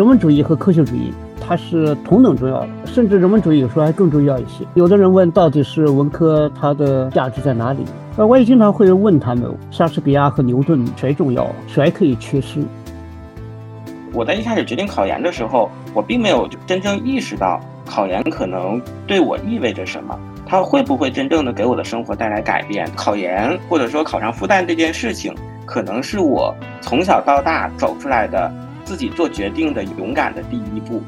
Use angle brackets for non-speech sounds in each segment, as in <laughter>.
人文主义和科学主义它是同等重要的，甚至人文主义有时候还更重要一些。有的人问，到底是文科它的价值在哪里？呃，我也经常会问他们，莎士比亚和牛顿谁重要，谁可以缺失？我在一开始决定考研的时候，我并没有真正意识到考研可能对我意味着什么。它会不会真正的给我的生活带来改变？考研或者说考上复旦这件事情，可能是我从小到大走出来的自己做决定的勇敢的第一步。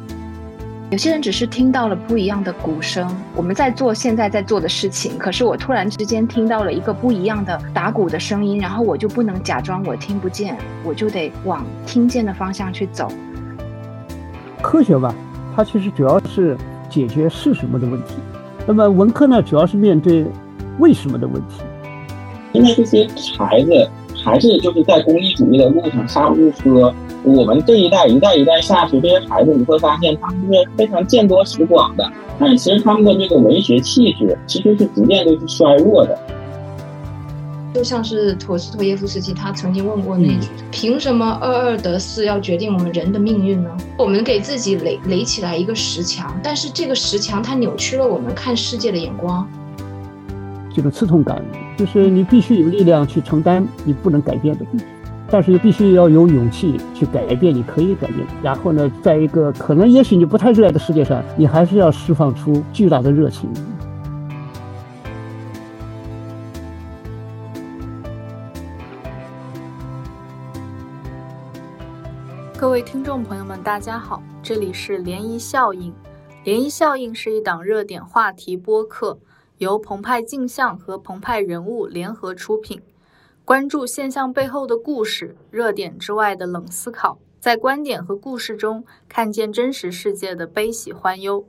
有些人只是听到了不一样的鼓声，我们在做现在在做的事情，可是我突然之间听到了一个不一样的打鼓的声音，然后我就不能假装我听不见，我就得往听见的方向去走。科学吧，它其实主要是解决是什么的问题。那么文科呢，主要是面对为什么的问题。现在这些孩子还是就是在功利主义的路上上路车。我们这一代一代一代下去，这些孩子你会发现他们是非常见多识广的，但是其实他们的这个文学气质其实是逐渐都是衰弱的。就像是陀思妥耶夫斯基，他曾经问过那句：“凭什么二二得四要决定我们人的命运呢？”我们给自己垒垒起来一个石墙，但是这个石墙它扭曲了我们看世界的眼光。这个刺痛感，就是你必须有力量去承担你不能改变的东西，但是又必须要有勇气去改变你可以改变。然后呢，在一个可能也许你不太热爱的世界上，你还是要释放出巨大的热情。各位听众朋友们，大家好，这里是涟漪效应。涟漪效应是一档热点话题播客，由澎湃镜像和澎湃人物联合出品，关注现象背后的故事，热点之外的冷思考，在观点和故事中看见真实世界的悲喜欢忧。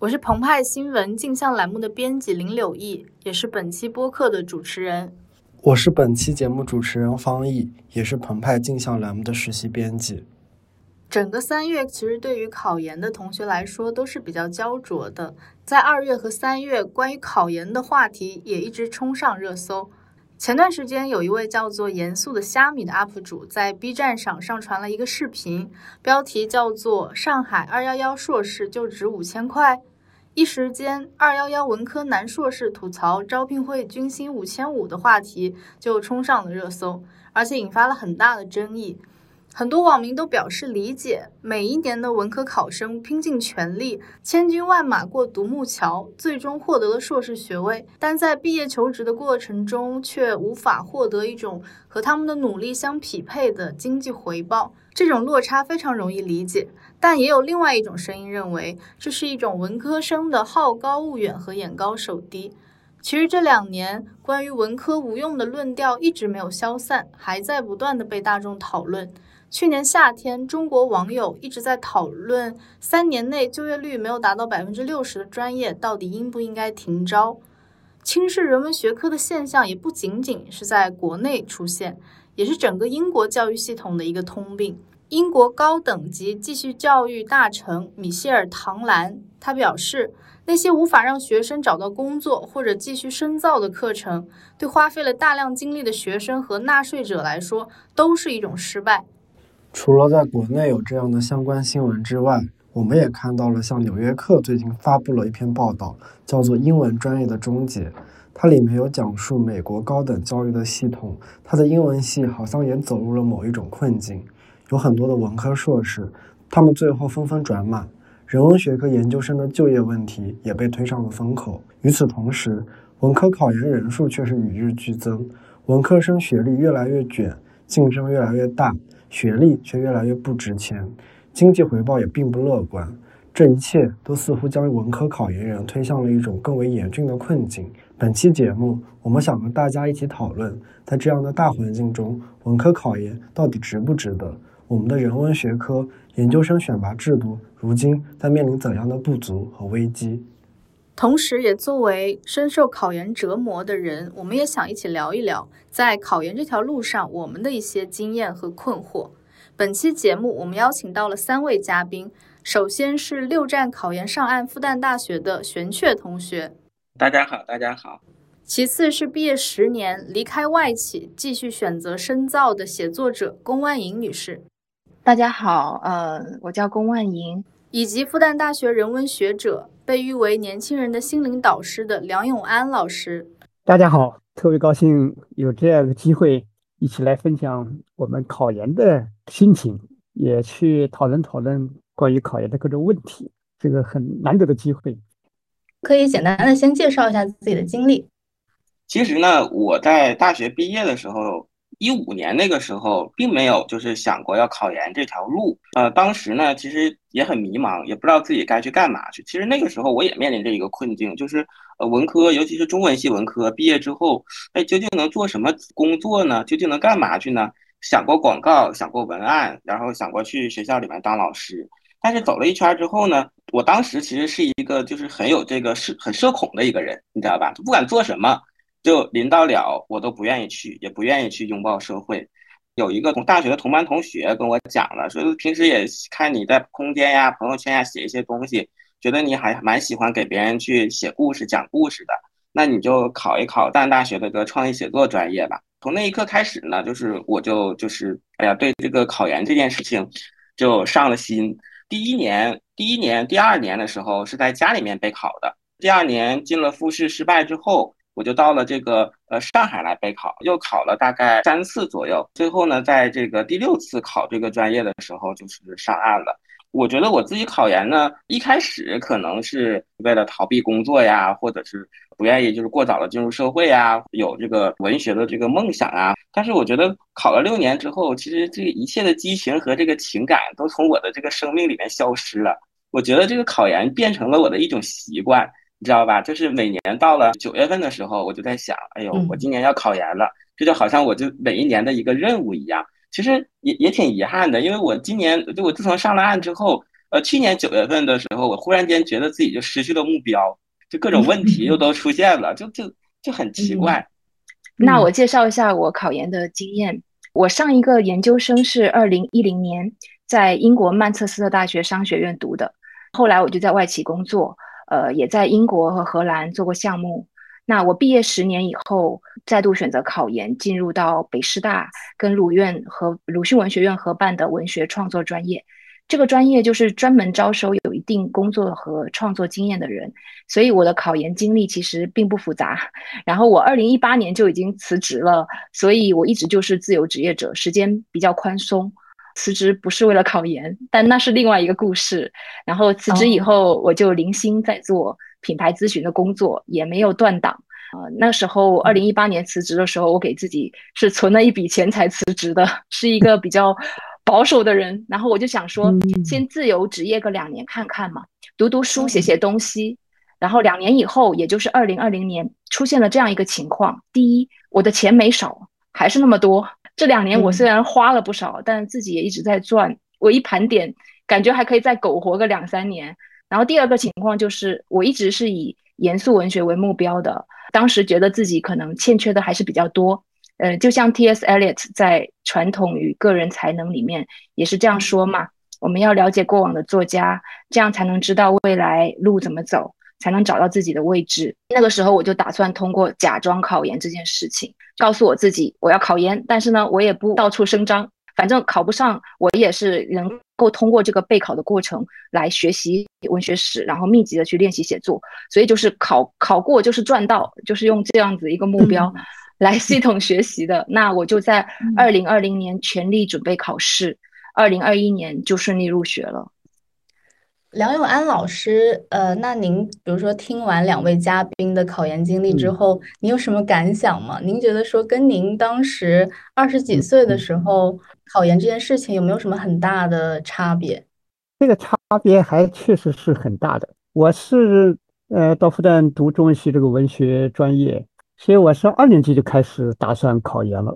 我是澎湃新闻镜像栏目的编辑林柳毅，也是本期播客的主持人。我是本期节目主持人方毅，也是澎湃镜像栏目的实习编辑。整个三月其实对于考研的同学来说都是比较焦灼的。在二月和三月，关于考研的话题也一直冲上热搜。前段时间，有一位叫做“严肃的虾米”的 UP 主在 B 站上上传了一个视频，标题叫做“上海二幺幺硕士就值五千块”。一时间，二幺幺文科男硕士吐槽招聘会均薪五千五的话题就冲上了热搜，而且引发了很大的争议。很多网民都表示理解，每一年的文科考生拼尽全力，千军万马过独木桥，最终获得了硕士学位，但在毕业求职的过程中，却无法获得一种和他们的努力相匹配的经济回报。这种落差非常容易理解，但也有另外一种声音认为，这是一种文科生的好高骛远和眼高手低。其实这两年，关于文科无用的论调一直没有消散，还在不断的被大众讨论。去年夏天，中国网友一直在讨论三年内就业率没有达到百分之六十的专业到底应不应该停招。轻视人文学科的现象也不仅仅是在国内出现，也是整个英国教育系统的一个通病。英国高等级继续教育大臣米歇尔·唐兰他表示，那些无法让学生找到工作或者继续深造的课程，对花费了大量精力的学生和纳税者来说都是一种失败。除了在国内有这样的相关新闻之外，我们也看到了像《纽约客》最近发布了一篇报道，叫做《英文专业的终结》。它里面有讲述美国高等教育的系统，它的英文系好像也走入了某一种困境。有很多的文科硕士，他们最后纷纷转码，人文学科研究生的就业问题也被推上了风口。与此同时，文科考研人数却是与日俱增，文科生学历越来越卷，竞争越来越大。学历却越来越不值钱，经济回报也并不乐观，这一切都似乎将文科考研人推向了一种更为严峻的困境。本期节目，我们想和大家一起讨论，在这样的大环境中，文科考研到底值不值得？我们的人文学科研究生选拔制度如今在面临怎样的不足和危机？同时，也作为深受考研折磨的人，我们也想一起聊一聊，在考研这条路上我们的一些经验和困惑。本期节目，我们邀请到了三位嘉宾，首先是六战考研上岸复旦大学的玄雀同学，大家好，大家好。其次是毕业十年离开外企，继续选择深造的写作者龚万莹女士，大家好，呃，我叫龚万莹，以及复旦大学人文学者，被誉为年轻人的心灵导师的梁永安老师。大家好，特别高兴有这样的机会，一起来分享我们考研的心情，也去讨论讨论关于考研的各种问题，这个很难得的机会。可以简单的先介绍一下自己的经历。其实呢，我在大学毕业的时候。一五年那个时候，并没有就是想过要考研这条路。呃，当时呢，其实也很迷茫，也不知道自己该去干嘛去。其实那个时候我也面临着一个困境，就是呃，文科，尤其是中文系文科，毕业之后，哎，究竟能做什么工作呢？究竟能干嘛去呢？想过广告，想过文案，然后想过去学校里面当老师。但是走了一圈之后呢，我当时其实是一个就是很有这个社很社恐的一个人，你知道吧？就不管做什么。就临到了，我都不愿意去，也不愿意去拥抱社会。有一个同大学的同班同学跟我讲了，说平时也看你在空间呀、朋友圈呀写一些东西，觉得你还蛮喜欢给别人去写故事、讲故事的。那你就考一考淡大学的个创意写作专业吧。从那一刻开始呢，就是我就就是哎呀，对这个考研这件事情就上了心。第一年、第一年、第二年的时候是在家里面备考的。第二年进了复试失败之后。我就到了这个呃上海来备考，又考了大概三次左右，最后呢，在这个第六次考这个专业的时候，就是上岸了。我觉得我自己考研呢，一开始可能是为了逃避工作呀，或者是不愿意就是过早的进入社会呀，有这个文学的这个梦想啊。但是我觉得考了六年之后，其实这一切的激情和这个情感都从我的这个生命里面消失了。我觉得这个考研变成了我的一种习惯。你知道吧？就是每年到了九月份的时候，我就在想，哎呦，我今年要考研了，这就好像我就每一年的一个任务一样。其实也也挺遗憾的，因为我今年就我自从上了岸之后，呃，去年九月份的时候，我忽然间觉得自己就失去了目标，就各种问题又都出现了，就就就很奇怪。那我介绍一下我考研的经验。我上一个研究生是二零一零年在英国曼彻斯特大学商学院读的，后来我就在外企工作。呃，也在英国和荷兰做过项目。那我毕业十年以后，再度选择考研，进入到北师大跟鲁院和鲁迅文学院合办的文学创作专业。这个专业就是专门招收有一定工作和创作经验的人。所以我的考研经历其实并不复杂。然后我二零一八年就已经辞职了，所以我一直就是自由职业者，时间比较宽松。辞职不是为了考研，但那是另外一个故事。然后辞职以后，我就零星在做品牌咨询的工作，也没有断档。啊，那时候二零一八年辞职的时候，我给自己是存了一笔钱才辞职的，<laughs> 是一个比较保守的人。然后我就想说，先自由职业个两年看看嘛，读读书，写写东西。然后两年以后，也就是二零二零年，出现了这样一个情况：第一，我的钱没少，还是那么多。这两年我虽然花了不少，但自己也一直在赚。我一盘点，感觉还可以再苟活个两三年。然后第二个情况就是，我一直是以严肃文学为目标的。当时觉得自己可能欠缺的还是比较多。呃，就像 T.S. Eliot 在《传统与个人才能》里面也是这样说嘛：我们要了解过往的作家，这样才能知道未来路怎么走。才能找到自己的位置。那个时候我就打算通过假装考研这件事情，告诉我自己我要考研，但是呢，我也不到处声张，反正考不上，我也是能够通过这个备考的过程来学习文学史，然后密集的去练习写作。所以就是考考过就是赚到，就是用这样子一个目标来系统学习的。那我就在二零二零年全力准备考试，二零二一年就顺利入学了。梁永安老师，呃，那您比如说听完两位嘉宾的考研经历之后，您有什么感想吗？您觉得说跟您当时二十几岁的时候考研这件事情有没有什么很大的差别？这个差别还确实是很大的。我是呃到复旦读中文系这个文学专业，所以我是二年级就开始打算考研了。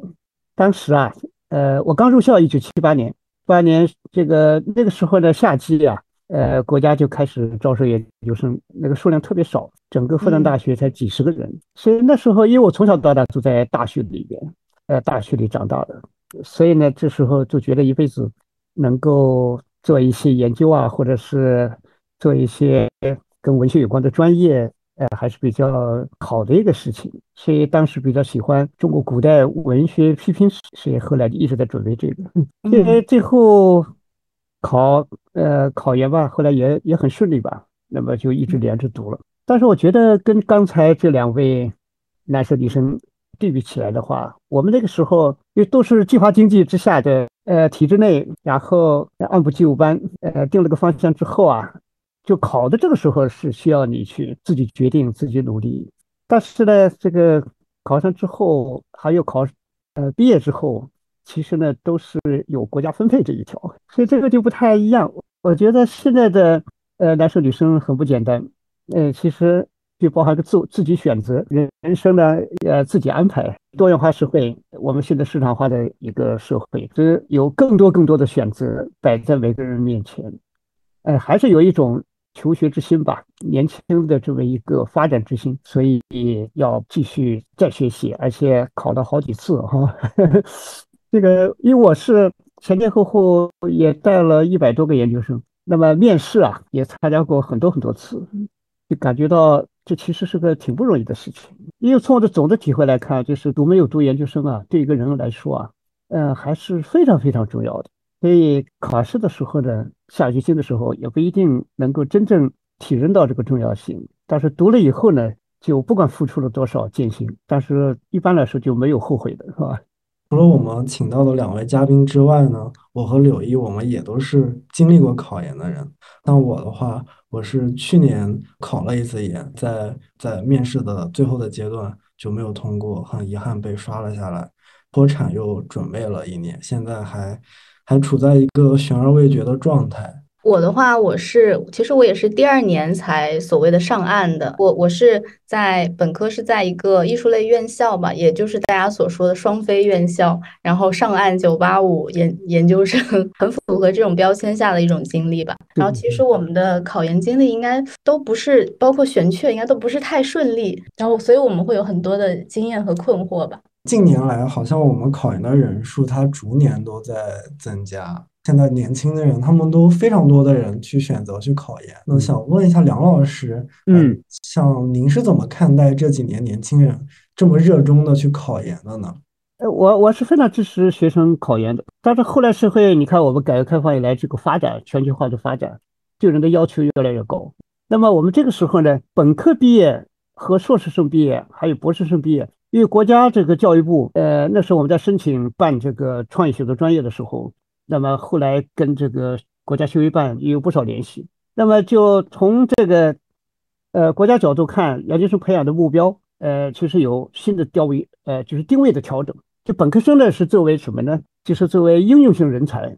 当时啊，呃，我刚入校，一九七八年，八年这个那个时候的夏季啊。呃，国家就开始招收研究生，那个数量特别少，整个复旦大学才几十个人。所以那时候，因为我从小到大住在大学里边，呃，大学里长大的，所以呢，这时候就觉得一辈子能够做一些研究啊，或者是做一些跟文学有关的专业，呃，还是比较好的一个事情。所以当时比较喜欢中国古代文学批评史，所以后来就一直在准备这个。因为最后考呃考研吧，后来也也很顺利吧，那么就一直连着读了。但是我觉得跟刚才这两位男生女生对比起来的话，我们那个时候因为都是计划经济之下的呃体制内，然后按部就班呃定了个方向之后啊，就考的这个时候是需要你去自己决定、自己努力。但是呢，这个考上之后，还有考，呃，毕业之后，其实呢都是有国家分配这一条，所以这个就不太一样。我觉得现在的呃男生女生很不简单，呃，其实就包含个自自己选择人人生呢，呃，自己安排。多元化社会，我们现在市场化的一个社会，是有更多更多的选择摆在每个人面前，呃，还是有一种。求学之心吧，年轻的这么一个发展之心，所以要继续再学习，而且考了好几次哈。<laughs> 这个因为我是前前后后也带了一百多个研究生，那么面试啊也参加过很多很多次，就感觉到这其实是个挺不容易的事情。因为从我的总的体会来看，就是读没有读研究生啊，对一个人来说啊，嗯，还是非常非常重要的。所以考试的时候呢，下决心的时候也不一定能够真正体认到这个重要性。但是读了以后呢，就不管付出了多少艰辛，但是一般来说就没有后悔的，是吧？除了我们请到的两位嘉宾之外呢，我和柳一我们也都是经历过考研的人。那我的话，我是去年考了一次研，在在面试的最后的阶段就没有通过，很遗憾被刷了下来。脱产又准备了一年，现在还。还处在一个悬而未决的状态。我的话，我是其实我也是第二年才所谓的上岸的。我我是在本科是在一个艺术类院校吧，也就是大家所说的双非院校，然后上岸九八五研研究生，<laughs> 很符合这种标签下的一种经历吧。然后其实我们的考研经历应该都不是，包括选确应该都不是太顺利。然后所以我们会有很多的经验和困惑吧。近年来，好像我们考研的人数它逐年都在增加。现在年轻的人，他们都非常多的人去选择去考研。那想问一下梁老师，嗯，像您是怎么看待这几年年轻人这么热衷的去考研的呢？呃，我我是非常支持学生考研的。但是后来社会，你看我们改革开放以来这个发展，全球化的发展，对人的要求越来越高。那么我们这个时候呢，本科毕业和硕士生毕业，还有博士生毕业。因为国家这个教育部，呃，那时候我们在申请办这个创意写作专业的时候，那么后来跟这个国家修为办也有不少联系。那么就从这个，呃，国家角度看，研究生培养的目标，呃，其实有新的调位，呃，就是定位的调整。就本科生呢是作为什么呢？就是作为应用型人才，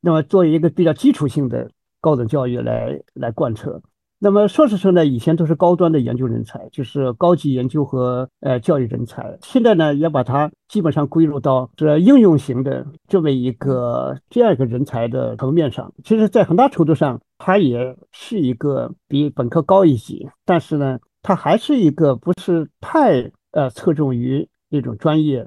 那么作为一个比较基础性的高等教育来来贯彻。那么硕士生呢，以前都是高端的研究人才，就是高级研究和呃教育人才。现在呢，也把它基本上归入到这应用型的这么一个这样一个人才的层面上。其实，在很大程度上，它也是一个比本科高一级，但是呢，它还是一个不是太呃侧重于那种专业。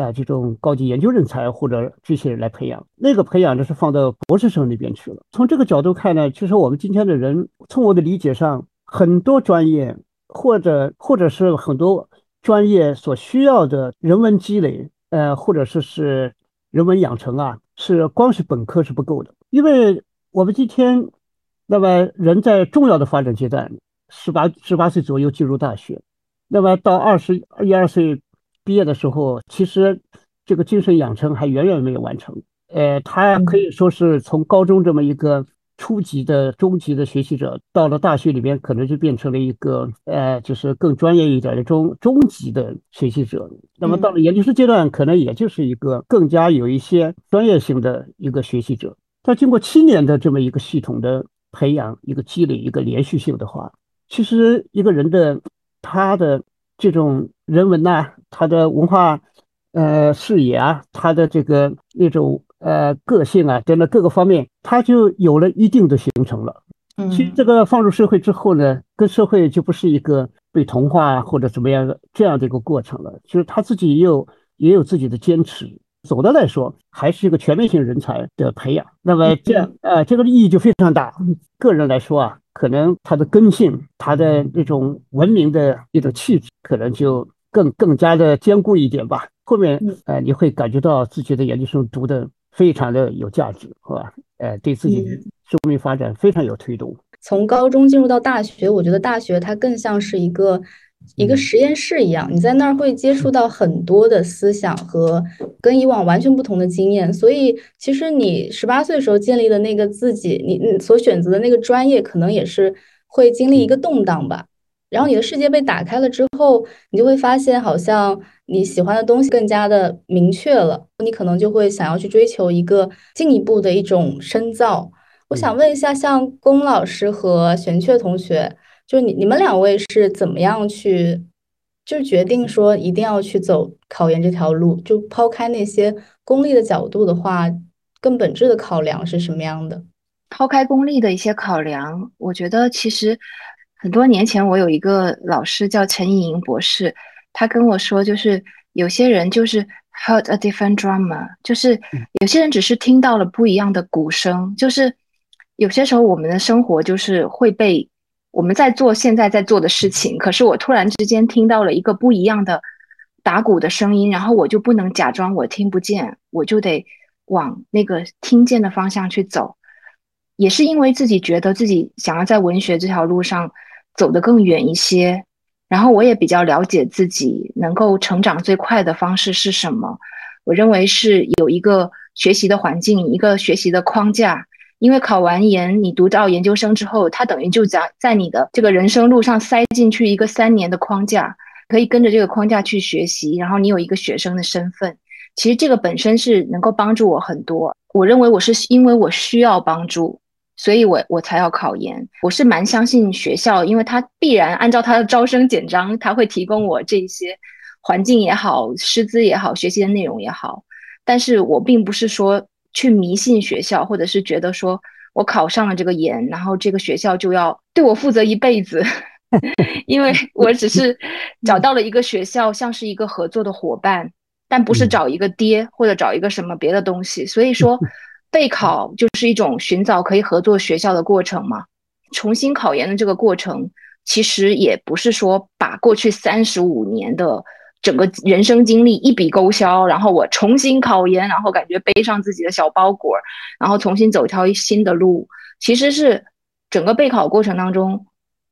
啊，这种高级研究人才或者这些人来培养，那个培养的是放到博士生那边去了。从这个角度看呢，其实我们今天的人，从我的理解上，很多专业或者或者是很多专业所需要的人文积累，呃，或者说是人文养成啊，是光是本科是不够的。因为我们今天，那么人在重要的发展阶段，十八十八岁左右进入大学，那么到二十一二岁。毕业的时候，其实这个精神养成还远远没有完成。呃，他可以说是从高中这么一个初级的、中级的学习者，到了大学里边，可能就变成了一个呃，就是更专业一点的中中级的学习者。那么到了研究生阶段，可能也就是一个更加有一些专业性的一个学习者。他经过七年的这么一个系统的培养、一个积累、一个连续性的话，其实一个人的他的。这种人文呐，他的文化，呃，视野啊，他的这个那种呃个性啊，等等各个方面，他就有了一定的形成了。嗯，其实这个放入社会之后呢，跟社会就不是一个被同化或者怎么样的这样的一个过程了，就是他自己也有也有自己的坚持。总的来说，还是一个全面性人才的培养。那么这样，呃，这个意义就非常大。个人来说啊。可能他的根性，他的那种文明的一种气质，可能就更更加的坚固一点吧。后面呃，你会感觉到自己的研究生读的非常的有价值，是吧？呃，对自己生命发展非常有推动。从高中进入到大学，我觉得大学它更像是一个。一个实验室一样，你在那儿会接触到很多的思想和跟以往完全不同的经验，所以其实你十八岁的时候建立的那个自己，你你所选择的那个专业，可能也是会经历一个动荡吧。然后你的世界被打开了之后，你就会发现，好像你喜欢的东西更加的明确了，你可能就会想要去追求一个进一步的一种深造。我想问一下，像龚老师和玄雀同学。就是你你们两位是怎么样去，就决定说一定要去走考研这条路？就抛开那些功利的角度的话，更本质的考量是什么样的？抛开功利的一些考量，我觉得其实很多年前我有一个老师叫陈颖莹博士，他跟我说，就是有些人就是 heard a different drama，就是有些人只是听到了不一样的鼓声，就是有些时候我们的生活就是会被。我们在做现在在做的事情，可是我突然之间听到了一个不一样的打鼓的声音，然后我就不能假装我听不见，我就得往那个听见的方向去走。也是因为自己觉得自己想要在文学这条路上走得更远一些，然后我也比较了解自己能够成长最快的方式是什么。我认为是有一个学习的环境，一个学习的框架。因为考完研，你读到研究生之后，它等于就在在你的这个人生路上塞进去一个三年的框架，可以跟着这个框架去学习，然后你有一个学生的身份。其实这个本身是能够帮助我很多。我认为我是因为我需要帮助，所以我我才要考研。我是蛮相信学校，因为它必然按照它的招生简章，它会提供我这些环境也好、师资也好、学习的内容也好。但是我并不是说。去迷信学校，或者是觉得说我考上了这个研，然后这个学校就要对我负责一辈子，<laughs> 因为我只是找到了一个学校，像是一个合作的伙伴，但不是找一个爹或者找一个什么别的东西。所以说，备考就是一种寻找可以合作学校的过程嘛。重新考研的这个过程，其实也不是说把过去三十五年的。整个人生经历一笔勾销，然后我重新考研，然后感觉背上自己的小包裹，然后重新走一条新的路。其实是整个备考过程当中，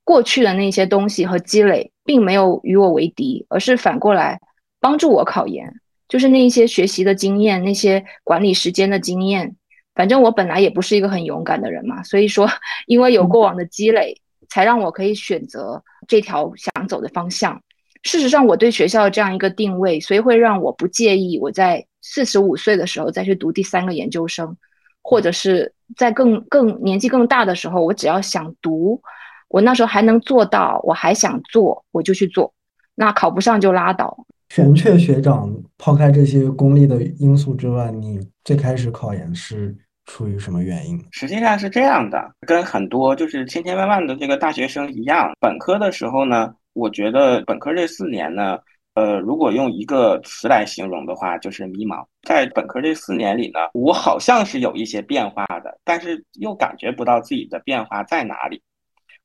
过去的那些东西和积累，并没有与我为敌，而是反过来帮助我考研。就是那一些学习的经验，那些管理时间的经验。反正我本来也不是一个很勇敢的人嘛，所以说，因为有过往的积累，才让我可以选择这条想走的方向。事实上，我对学校这样一个定位，所以会让我不介意我在四十五岁的时候再去读第三个研究生，或者是在更更年纪更大的时候，我只要想读，我那时候还能做到，我还想做，我就去做。那考不上就拉倒。玄雀学长，抛开这些功利的因素之外，你最开始考研是出于什么原因？实际上是这样的，跟很多就是千千万万的这个大学生一样，本科的时候呢。我觉得本科这四年呢，呃，如果用一个词来形容的话，就是迷茫。在本科这四年里呢，我好像是有一些变化的，但是又感觉不到自己的变化在哪里。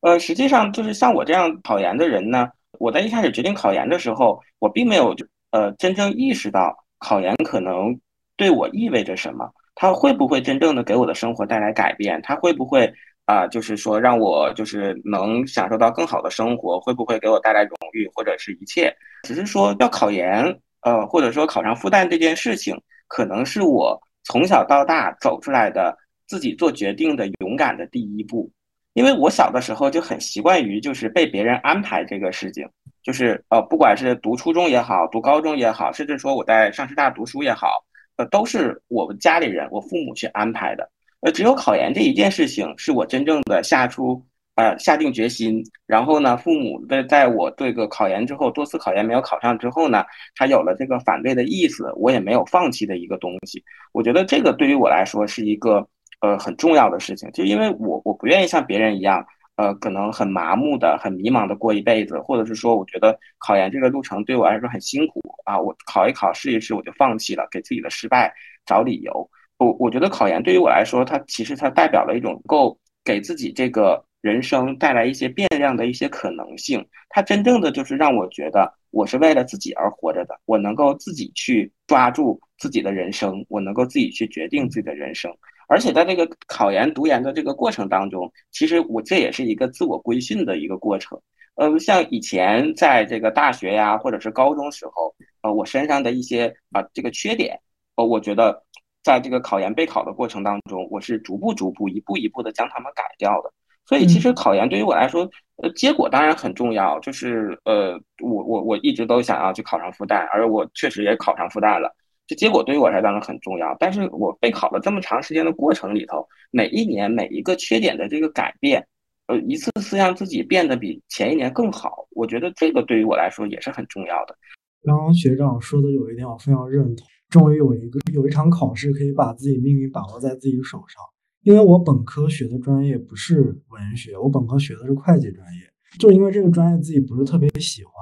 呃，实际上就是像我这样考研的人呢，我在一开始决定考研的时候，我并没有就呃真正意识到考研可能对我意味着什么，它会不会真正的给我的生活带来改变，它会不会。啊，就是说让我就是能享受到更好的生活，会不会给我带来荣誉或者是一切？只是说要考研，呃，或者说考上复旦这件事情，可能是我从小到大走出来的自己做决定的勇敢的第一步。因为我小的时候就很习惯于就是被别人安排这个事情，就是呃，不管是读初中也好，读高中也好，甚至说我在上师大读书也好，呃，都是我们家里人，我父母去安排的。呃，只有考研这一件事情是我真正的下出呃下定决心，然后呢，父母在在我这个考研之后多次考研没有考上之后呢，他有了这个反对的意思，我也没有放弃的一个东西。我觉得这个对于我来说是一个呃很重要的事情，就因为我我不愿意像别人一样，呃，可能很麻木的、很迷茫的过一辈子，或者是说我觉得考研这个路程对我来说很辛苦啊，我考一考试一试我就放弃了，给自己的失败找理由。我我觉得考研对于我来说，它其实它代表了一种够给自己这个人生带来一些变量的一些可能性。它真正的就是让我觉得我是为了自己而活着的，我能够自己去抓住自己的人生，我能够自己去决定自己的人生。而且在这个考研读研的这个过程当中，其实我这也是一个自我规训的一个过程。呃，像以前在这个大学呀，或者是高中时候，呃，我身上的一些啊这个缺点，呃，我觉得在这个考研备考的过程当中，我是逐步逐步一步一步的将它们改掉的。所以其实考研对于我来说，呃，结果当然很重要，就是呃，我我我一直都想要去考上复旦，而我确实也考上复旦了。这结果对于我来讲很重要，但是我备考了这么长时间的过程里头，每一年每一个缺点的这个改变，呃，一次次让自己变得比前一年更好，我觉得这个对于我来说也是很重要的。刚刚学长说的有一点我非常认同，终于有一个有一场考试可以把自己命运把握在自己手上。因为我本科学的专业不是文学，我本科学的是会计专业，就因为这个专业自己不是特别喜欢，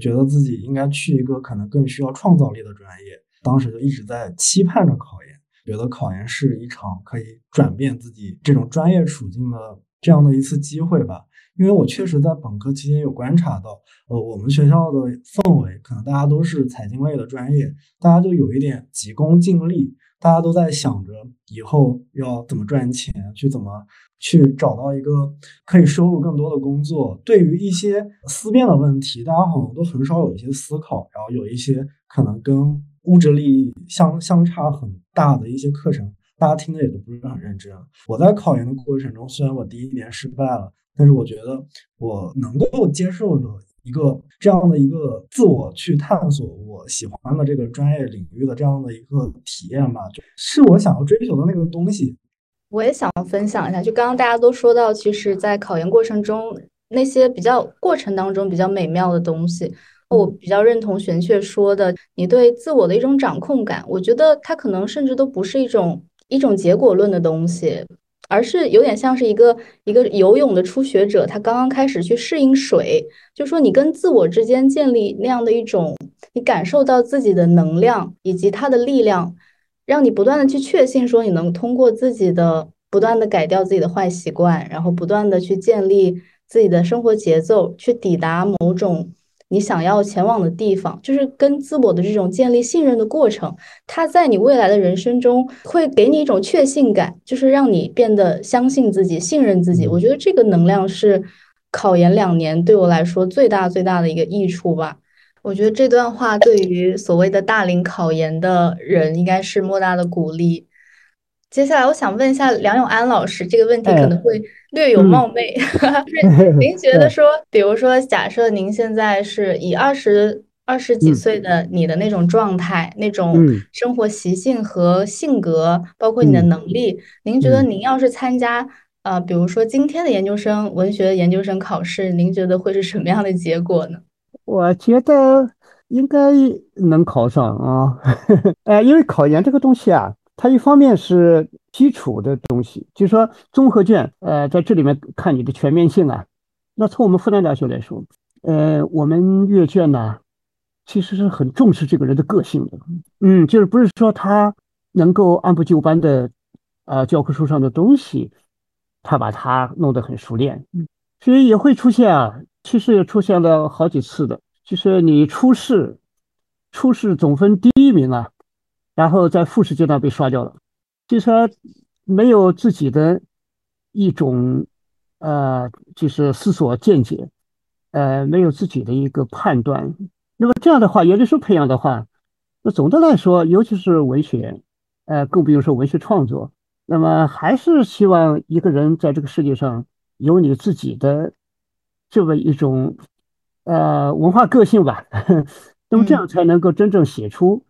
觉得自己应该去一个可能更需要创造力的专业。当时就一直在期盼着考研，觉得考研是一场可以转变自己这种专业处境的这样的一次机会吧。因为我确实在本科期间有观察到，呃，我们学校的氛围可能大家都是财经类的专业，大家就有一点急功近利，大家都在想着以后要怎么赚钱，去怎么去找到一个可以收入更多的工作。对于一些思辨的问题，大家好像都很少有一些思考，然后有一些可能跟物质利益相相差很大的一些课程，大家听的也都不是很认真。我在考研的过程中，虽然我第一年失败了，但是我觉得我能够接受的一个这样的一个自我去探索我喜欢的这个专业领域的这样的一个体验吧，就是我想要追求的那个东西。我也想分享一下，就刚刚大家都说到，其实，在考研过程中那些比较过程当中比较美妙的东西。我比较认同玄雀说的，你对自我的一种掌控感，我觉得它可能甚至都不是一种一种结果论的东西，而是有点像是一个一个游泳的初学者，他刚刚开始去适应水，就说你跟自我之间建立那样的一种，你感受到自己的能量以及它的力量，让你不断的去确信说你能通过自己的不断的改掉自己的坏习惯，然后不断的去建立自己的生活节奏，去抵达某种。你想要前往的地方，就是跟自我的这种建立信任的过程。它在你未来的人生中会给你一种确信感，就是让你变得相信自己、信任自己。我觉得这个能量是考研两年对我来说最大最大的一个益处吧。我觉得这段话对于所谓的大龄考研的人应该是莫大的鼓励。接下来，我想问一下梁永安老师，这个问题可能会略有冒昧。<laughs> 就是 <laughs> 您觉得说，比如说，假设您现在是以二十二十几岁的你的那种状态、那种生活习性和性格，包括你的能力，您觉得您要是参加呃，比如说今天的研究生文学研究生考试，您觉得会是什么样的结果呢？我觉得应该能考上啊，<laughs> 呃，因为考研这个东西啊。它一方面是基础的东西，就是说综合卷，呃，在这里面看你的全面性啊。那从我们复旦大学来说，呃，我们阅卷呢，其实是很重视这个人的个性的，嗯，就是不是说他能够按部就班的，啊，教科书上的东西，他把它弄得很熟练，所以也会出现啊，其实也出现了好几次的，就是你初试，初试总分第一名啊。然后在复试阶段被刷掉了，就是没有自己的一种呃，就是思索见解，呃，没有自己的一个判断。那么这样的话，研究生培养的话，那总的来说，尤其是文学，呃，更不用说文学创作，那么还是希望一个人在这个世界上有你自己的这么一种呃文化个性吧。<laughs> 那么这样才能够真正写出。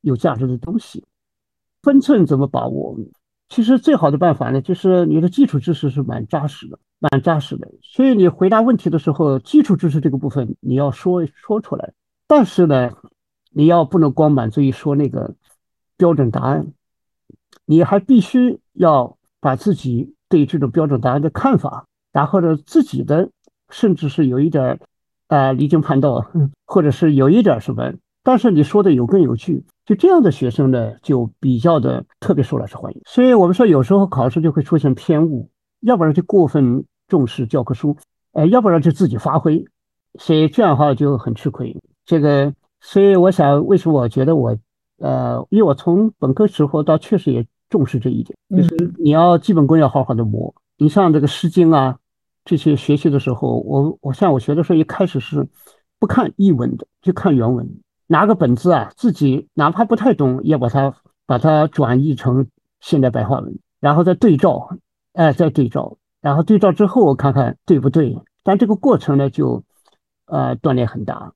有价值的东西，分寸怎么把握？其实最好的办法呢，就是你的基础知识是蛮扎实的，蛮扎实的。所以你回答问题的时候，基础知识这个部分你要说说出来。但是呢，你要不能光满足于说那个标准答案，你还必须要把自己对这种标准答案的看法，然后呢，自己的甚至是有一点儿啊离经叛道，或者是有一点什么。但是你说的有根有据，就这样的学生呢，就比较的特别受老师欢迎。所以我们说，有时候考试就会出现偏误，要不然就过分重视教科书，呃，要不然就自己发挥，所以这样的话就很吃亏。这个，所以我想，为什么我觉得我，呃，因为我从本科时候到确实也重视这一点，就是你要基本功要好好的磨。你像这个《诗经》啊，这些学习的时候，我我像我学的时候，一开始是不看译文的，就看原文，拿个本子啊，自己哪怕不太懂，也把它把它转译成现代白话文，然后再对照，哎，再对照，然后对照之后，我看看对不对。但这个过程呢，就呃锻炼很大。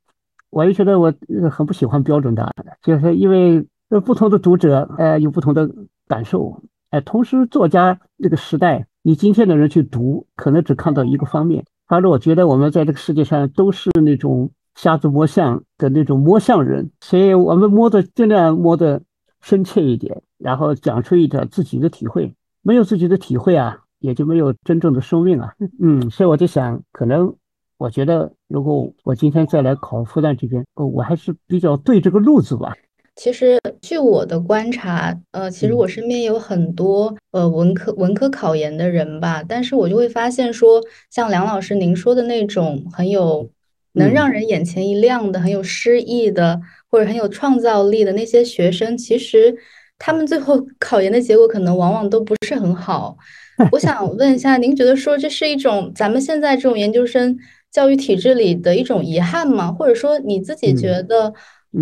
我也觉得我很不喜欢标准答案，就是因为呃不同的读者呃有不同的感受。哎，同时作家这个时代，你今天的人去读，可能只看到一个方面。反正我觉得我们在这个世界上都是那种瞎子摸象的那种摸象人，所以我们摸的尽量摸的深切一点，然后讲出一点自己的体会。没有自己的体会啊。也就没有真正的生命啊，<laughs> 嗯，所以我就想，可能我觉得，如果我今天再来考复旦这边，我还是比较对这个路子吧。其实，据我的观察，呃，其实我身边有很多呃文科文科考研的人吧，但是我就会发现说，像梁老师您说的那种很有能让人眼前一亮的、很有诗意的，或者很有创造力的那些学生，其实他们最后 <laughs> 考研的结果可能往往都不是很好。<laughs> 我想问一下，您觉得说这是一种咱们现在这种研究生教育体制里的一种遗憾吗？或者说你自己觉得，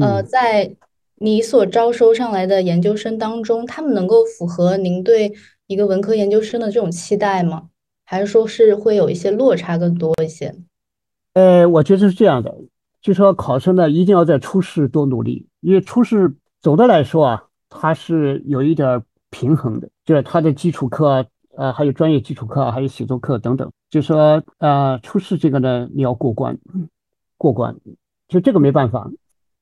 呃，在你所招收上来的研究生当中，他们能够符合您对一个文科研究生的这种期待吗？还是说是会有一些落差更多一些？呃，我觉得是这样的，就说考生呢一定要在初试多努力，因为初试总的来说啊，它是有一点平衡的，就是它的基础课。呃，还有专业基础课，还有写作课等等。就说，呃，初试这个呢，你要过关，过关，就这个没办法，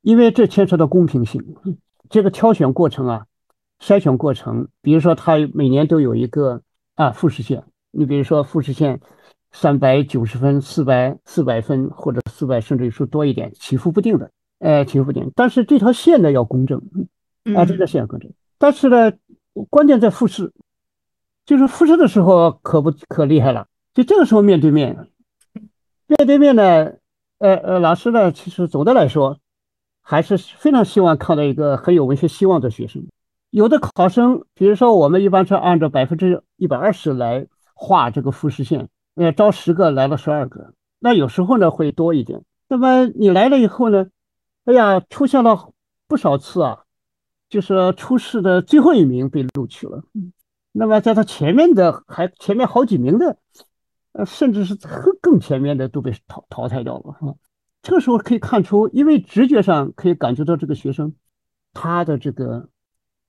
因为这牵扯到公平性。这个挑选过程啊，筛选过程，比如说他每年都有一个啊复试线，你比如说复试线三百九十分、四百四百分或者四百甚至于说多一点，起伏不定的，哎，起伏不定。但是这条线呢要公正，啊，这条线要公正。但是呢，关键在复试。就是复试的时候可不可厉害了，就这个时候面对面，面对面呢，呃呃，老师呢，其实总的来说还是非常希望看到一个很有文学希望的学生。有的考生，比如说我们一般是按照百分之一百二十来画这个复试线，呃，招十个来了十二个，那有时候呢会多一点。那么你来了以后呢，哎呀，出现了不少次啊，就是初试的最后一名被录取了。那么在他前面的还前面好几名的，呃，甚至是更更前面的都被淘淘汰掉了，是吧？这个时候可以看出，因为直觉上可以感觉到这个学生他的这个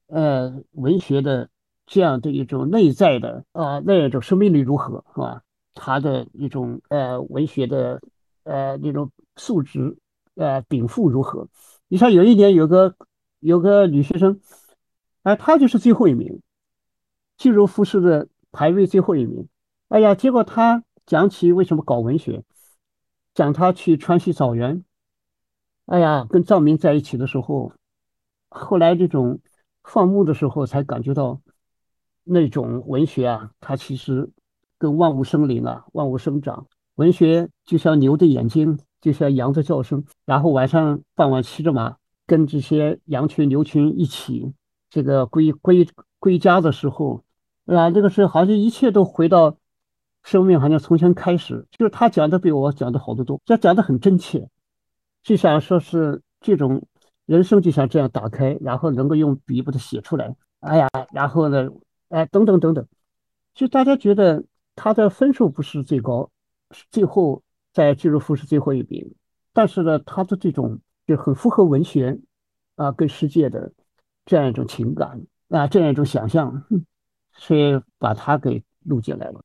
呃文学的这样的一种内在的啊那种生命力如何，是吧？他的一种呃文学的呃那种素质呃禀赋如何？你像有一年有个有个女学生，哎，她就是最后一名。进入复试的排位最后一名，哎呀，结果她讲起为什么搞文学，讲她去川西草原，哎呀，跟藏民在一起的时候，后来这种放牧的时候才感觉到那种文学啊，它其实跟万物生灵啊，万物生长，文学就像牛的眼睛，就像羊的叫声，然后晚上傍晚骑着马，跟这些羊群牛群一起这个归归归家的时候。啊，这个是好像一切都回到生命，好像重新开始。就是他讲的比我讲的好得多，这讲的很真切，就想说是这种人生就像这样打开，然后能够用笔把它写出来。哎呀，然后呢，哎，等等等等，就大家觉得他的分数不是最高，最后在进入复试最后一名，但是呢，他的这种就很符合文学啊跟世界的这样一种情感啊，这样一种想象。所以把他给录进来了。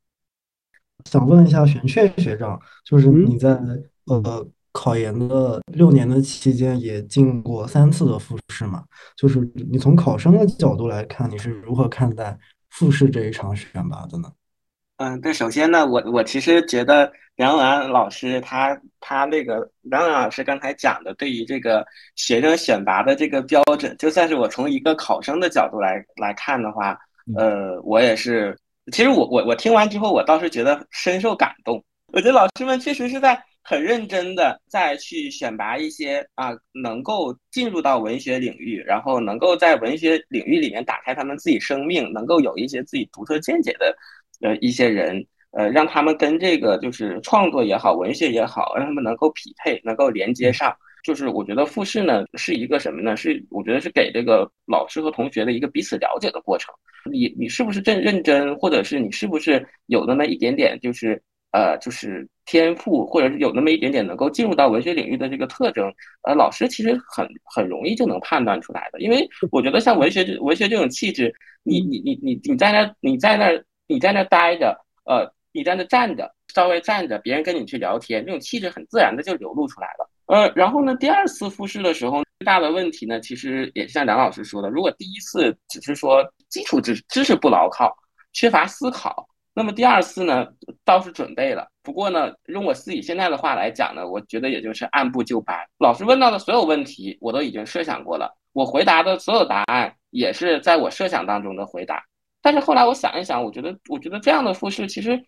想问一下玄雀学长，就是你在呃考研的六年的期间，也进过三次的复试嘛？就是你从考生的角度来看，你是如何看待复试这一场选拔的呢？嗯，对，首先呢，我我其实觉得梁安老师他他那个梁安老师刚才讲的，对于这个学生选拔的这个标准，就算是我从一个考生的角度来来看的话。呃，我也是。其实我我我听完之后，我倒是觉得深受感动。我觉得老师们确实是在很认真的在去选拔一些啊，能够进入到文学领域，然后能够在文学领域里面打开他们自己生命，能够有一些自己独特见解的呃一些人，呃，让他们跟这个就是创作也好，文学也好，让他们能够匹配，能够连接上。就是我觉得复试呢是一个什么呢？是我觉得是给这个老师和同学的一个彼此了解的过程。你你是不是真认真，或者是你是不是有那么一点点就是呃就是天赋，或者是有那么一点点能够进入到文学领域的这个特征？呃，老师其实很很容易就能判断出来的。因为我觉得像文学这文学这种气质，你你你你你在那你在那你在那待着，呃，你在那站着，稍微站着，别人跟你去聊天，那种气质很自然的就流露出来了。呃，然后呢，第二次复试的时候，最大的问题呢，其实也是像梁老师说的，如果第一次只是说基础知知识不牢靠，缺乏思考，那么第二次呢，倒是准备了。不过呢，用我自己现在的话来讲呢，我觉得也就是按部就班。老师问到的所有问题，我都已经设想过了，我回答的所有答案也是在我设想当中的回答。但是后来我想一想，我觉得，我觉得这样的复试其实。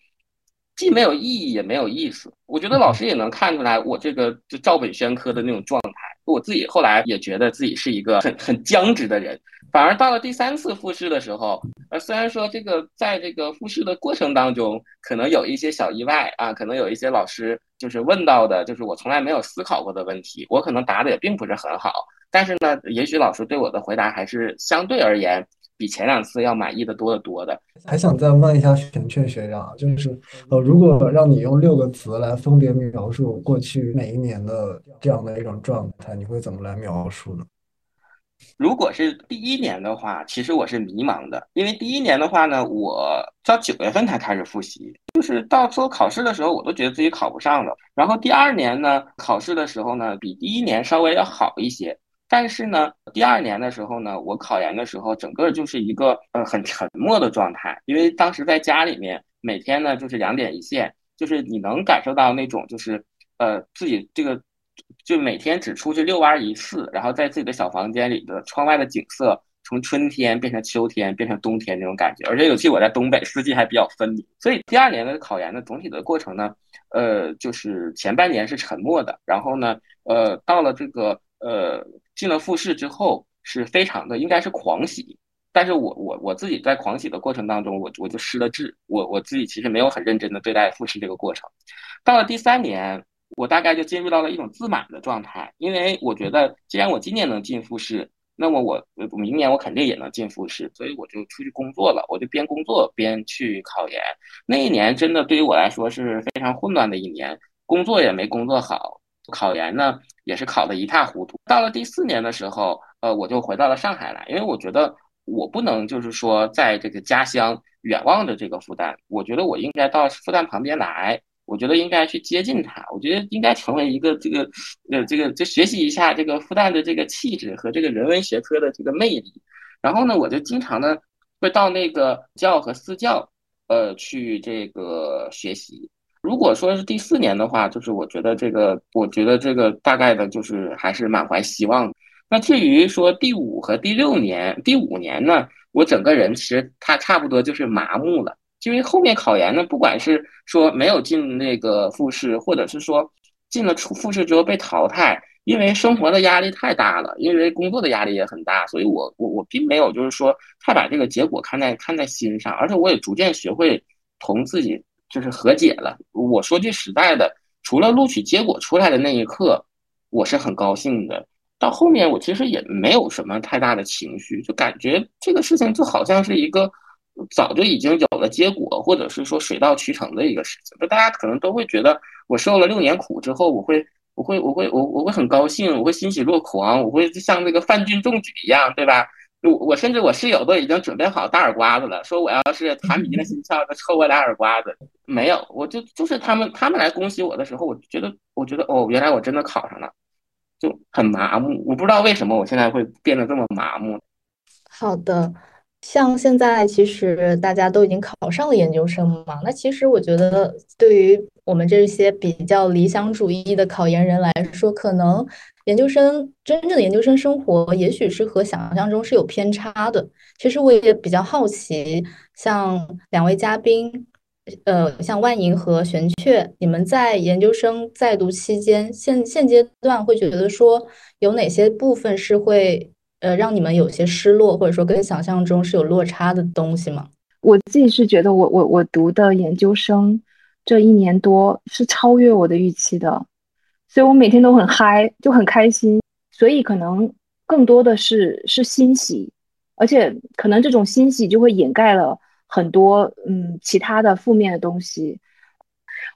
既没有意义也没有意思，我觉得老师也能看出来我这个就照本宣科的那种状态。我自己后来也觉得自己是一个很很僵直的人，反而到了第三次复试的时候，呃，虽然说这个在这个复试的过程当中可能有一些小意外啊，可能有一些老师就是问到的，就是我从来没有思考过的问题，我可能答的也并不是很好，但是呢，也许老师对我的回答还是相对而言。比前两次要满意的多得多的，还想再问一下玄雀学长，就是呃，如果让你用六个词来分别描述过去每一年的这样的一种状态，你会怎么来描述呢？如果是第一年的话，其实我是迷茫的，因为第一年的话呢，我到九月份才开始复习，就是到做考试的时候，我都觉得自己考不上了。然后第二年呢，考试的时候呢，比第一年稍微要好一些。但是呢，第二年的时候呢，我考研的时候，整个就是一个呃很沉默的状态，因为当时在家里面，每天呢就是两点一线，就是你能感受到那种就是呃自己这个就每天只出去遛弯一次，然后在自己的小房间里的窗外的景色从春天变成秋天变成冬天那种感觉，而且尤其我在东北，四季还比较分明，所以第二年的考研的总体的过程呢，呃就是前半年是沉默的，然后呢呃到了这个呃。进了复试之后是非常的，应该是狂喜，但是我我我自己在狂喜的过程当中，我我就失了智，我我自己其实没有很认真的对待复试这个过程。到了第三年，我大概就进入到了一种自满的状态，因为我觉得既然我今年能进复试，那么我明年我肯定也能进复试，所以我就出去工作了，我就边工作边去考研。那一年真的对于我来说是非常混乱的一年，工作也没工作好。考研呢也是考得一塌糊涂。到了第四年的时候，呃，我就回到了上海来，因为我觉得我不能就是说在这个家乡远望着这个复旦，我觉得我应该到复旦旁边来，我觉得应该去接近它，我觉得应该成为一个这个呃这个就学习一下这个复旦的这个气质和这个人文学科的这个魅力。然后呢，我就经常呢会到那个教和私教呃去这个学习。如果说是第四年的话，就是我觉得这个，我觉得这个大概的就是还是满怀希望。那至于说第五和第六年，第五年呢，我整个人其实他差不多就是麻木了，因为后面考研呢，不管是说没有进那个复试，或者是说进了初复试之后被淘汰，因为生活的压力太大了，因为工作的压力也很大，所以我我我并没有就是说太把这个结果看在看在心上，而且我也逐渐学会同自己。就是和解了。我说句实在的，除了录取结果出来的那一刻，我是很高兴的。到后面我其实也没有什么太大的情绪，就感觉这个事情就好像是一个早就已经有了结果，或者是说水到渠成的一个事情。就大家可能都会觉得，我受了六年苦之后，我会，我会，我会，我我会很高兴，我会欣喜若狂，我会像那个范进中举一样，对吧？我我甚至我室友都已经准备好大耳刮子了，说我要是弹迷了心窍，就抽我俩耳刮子。没有，我就就是他们他们来恭喜我的时候，我觉得我觉得哦，原来我真的考上了，就很麻木。我不知道为什么我现在会变得这么麻木。好的。像现在，其实大家都已经考上了研究生嘛。那其实我觉得，对于我们这些比较理想主义的考研人来说，可能研究生真正的研究生生活，也许是和想象中是有偏差的。其实我也比较好奇，像两位嘉宾呃，像万莹和玄雀，你们在研究生在读期间，现现阶段会觉得说有哪些部分是会呃让你们有些失落，或者说跟想象中是有落差的东西吗？我自己是觉得我我我读的研究生这一年多是超越我的预期的，所以我每天都很嗨，就很开心，所以可能更多的是是欣喜，而且可能这种欣喜就会掩盖了。很多嗯，其他的负面的东西，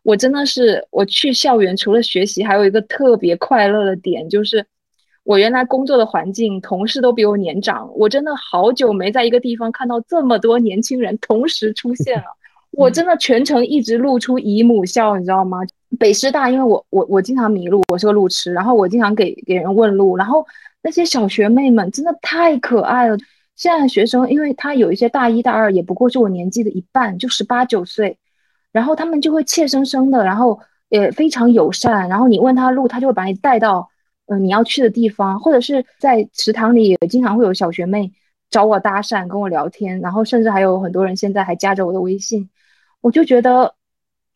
我真的是我去校园除了学习，还有一个特别快乐的点，就是我原来工作的环境，同事都比我年长，我真的好久没在一个地方看到这么多年轻人同时出现了，我真的全程一直露出姨母笑，你知道吗？北师大，因为我我我经常迷路，我是个路痴，然后我经常给给人问路，然后那些小学妹们真的太可爱了。现在学生，因为他有一些大一大二，也不过是我年纪的一半，就十八九岁，然后他们就会怯生生的，然后也非常友善，然后你问他路，他就会把你带到嗯你要去的地方，或者是在食堂里也经常会有小学妹找我搭讪，跟我聊天，然后甚至还有很多人现在还加着我的微信，我就觉得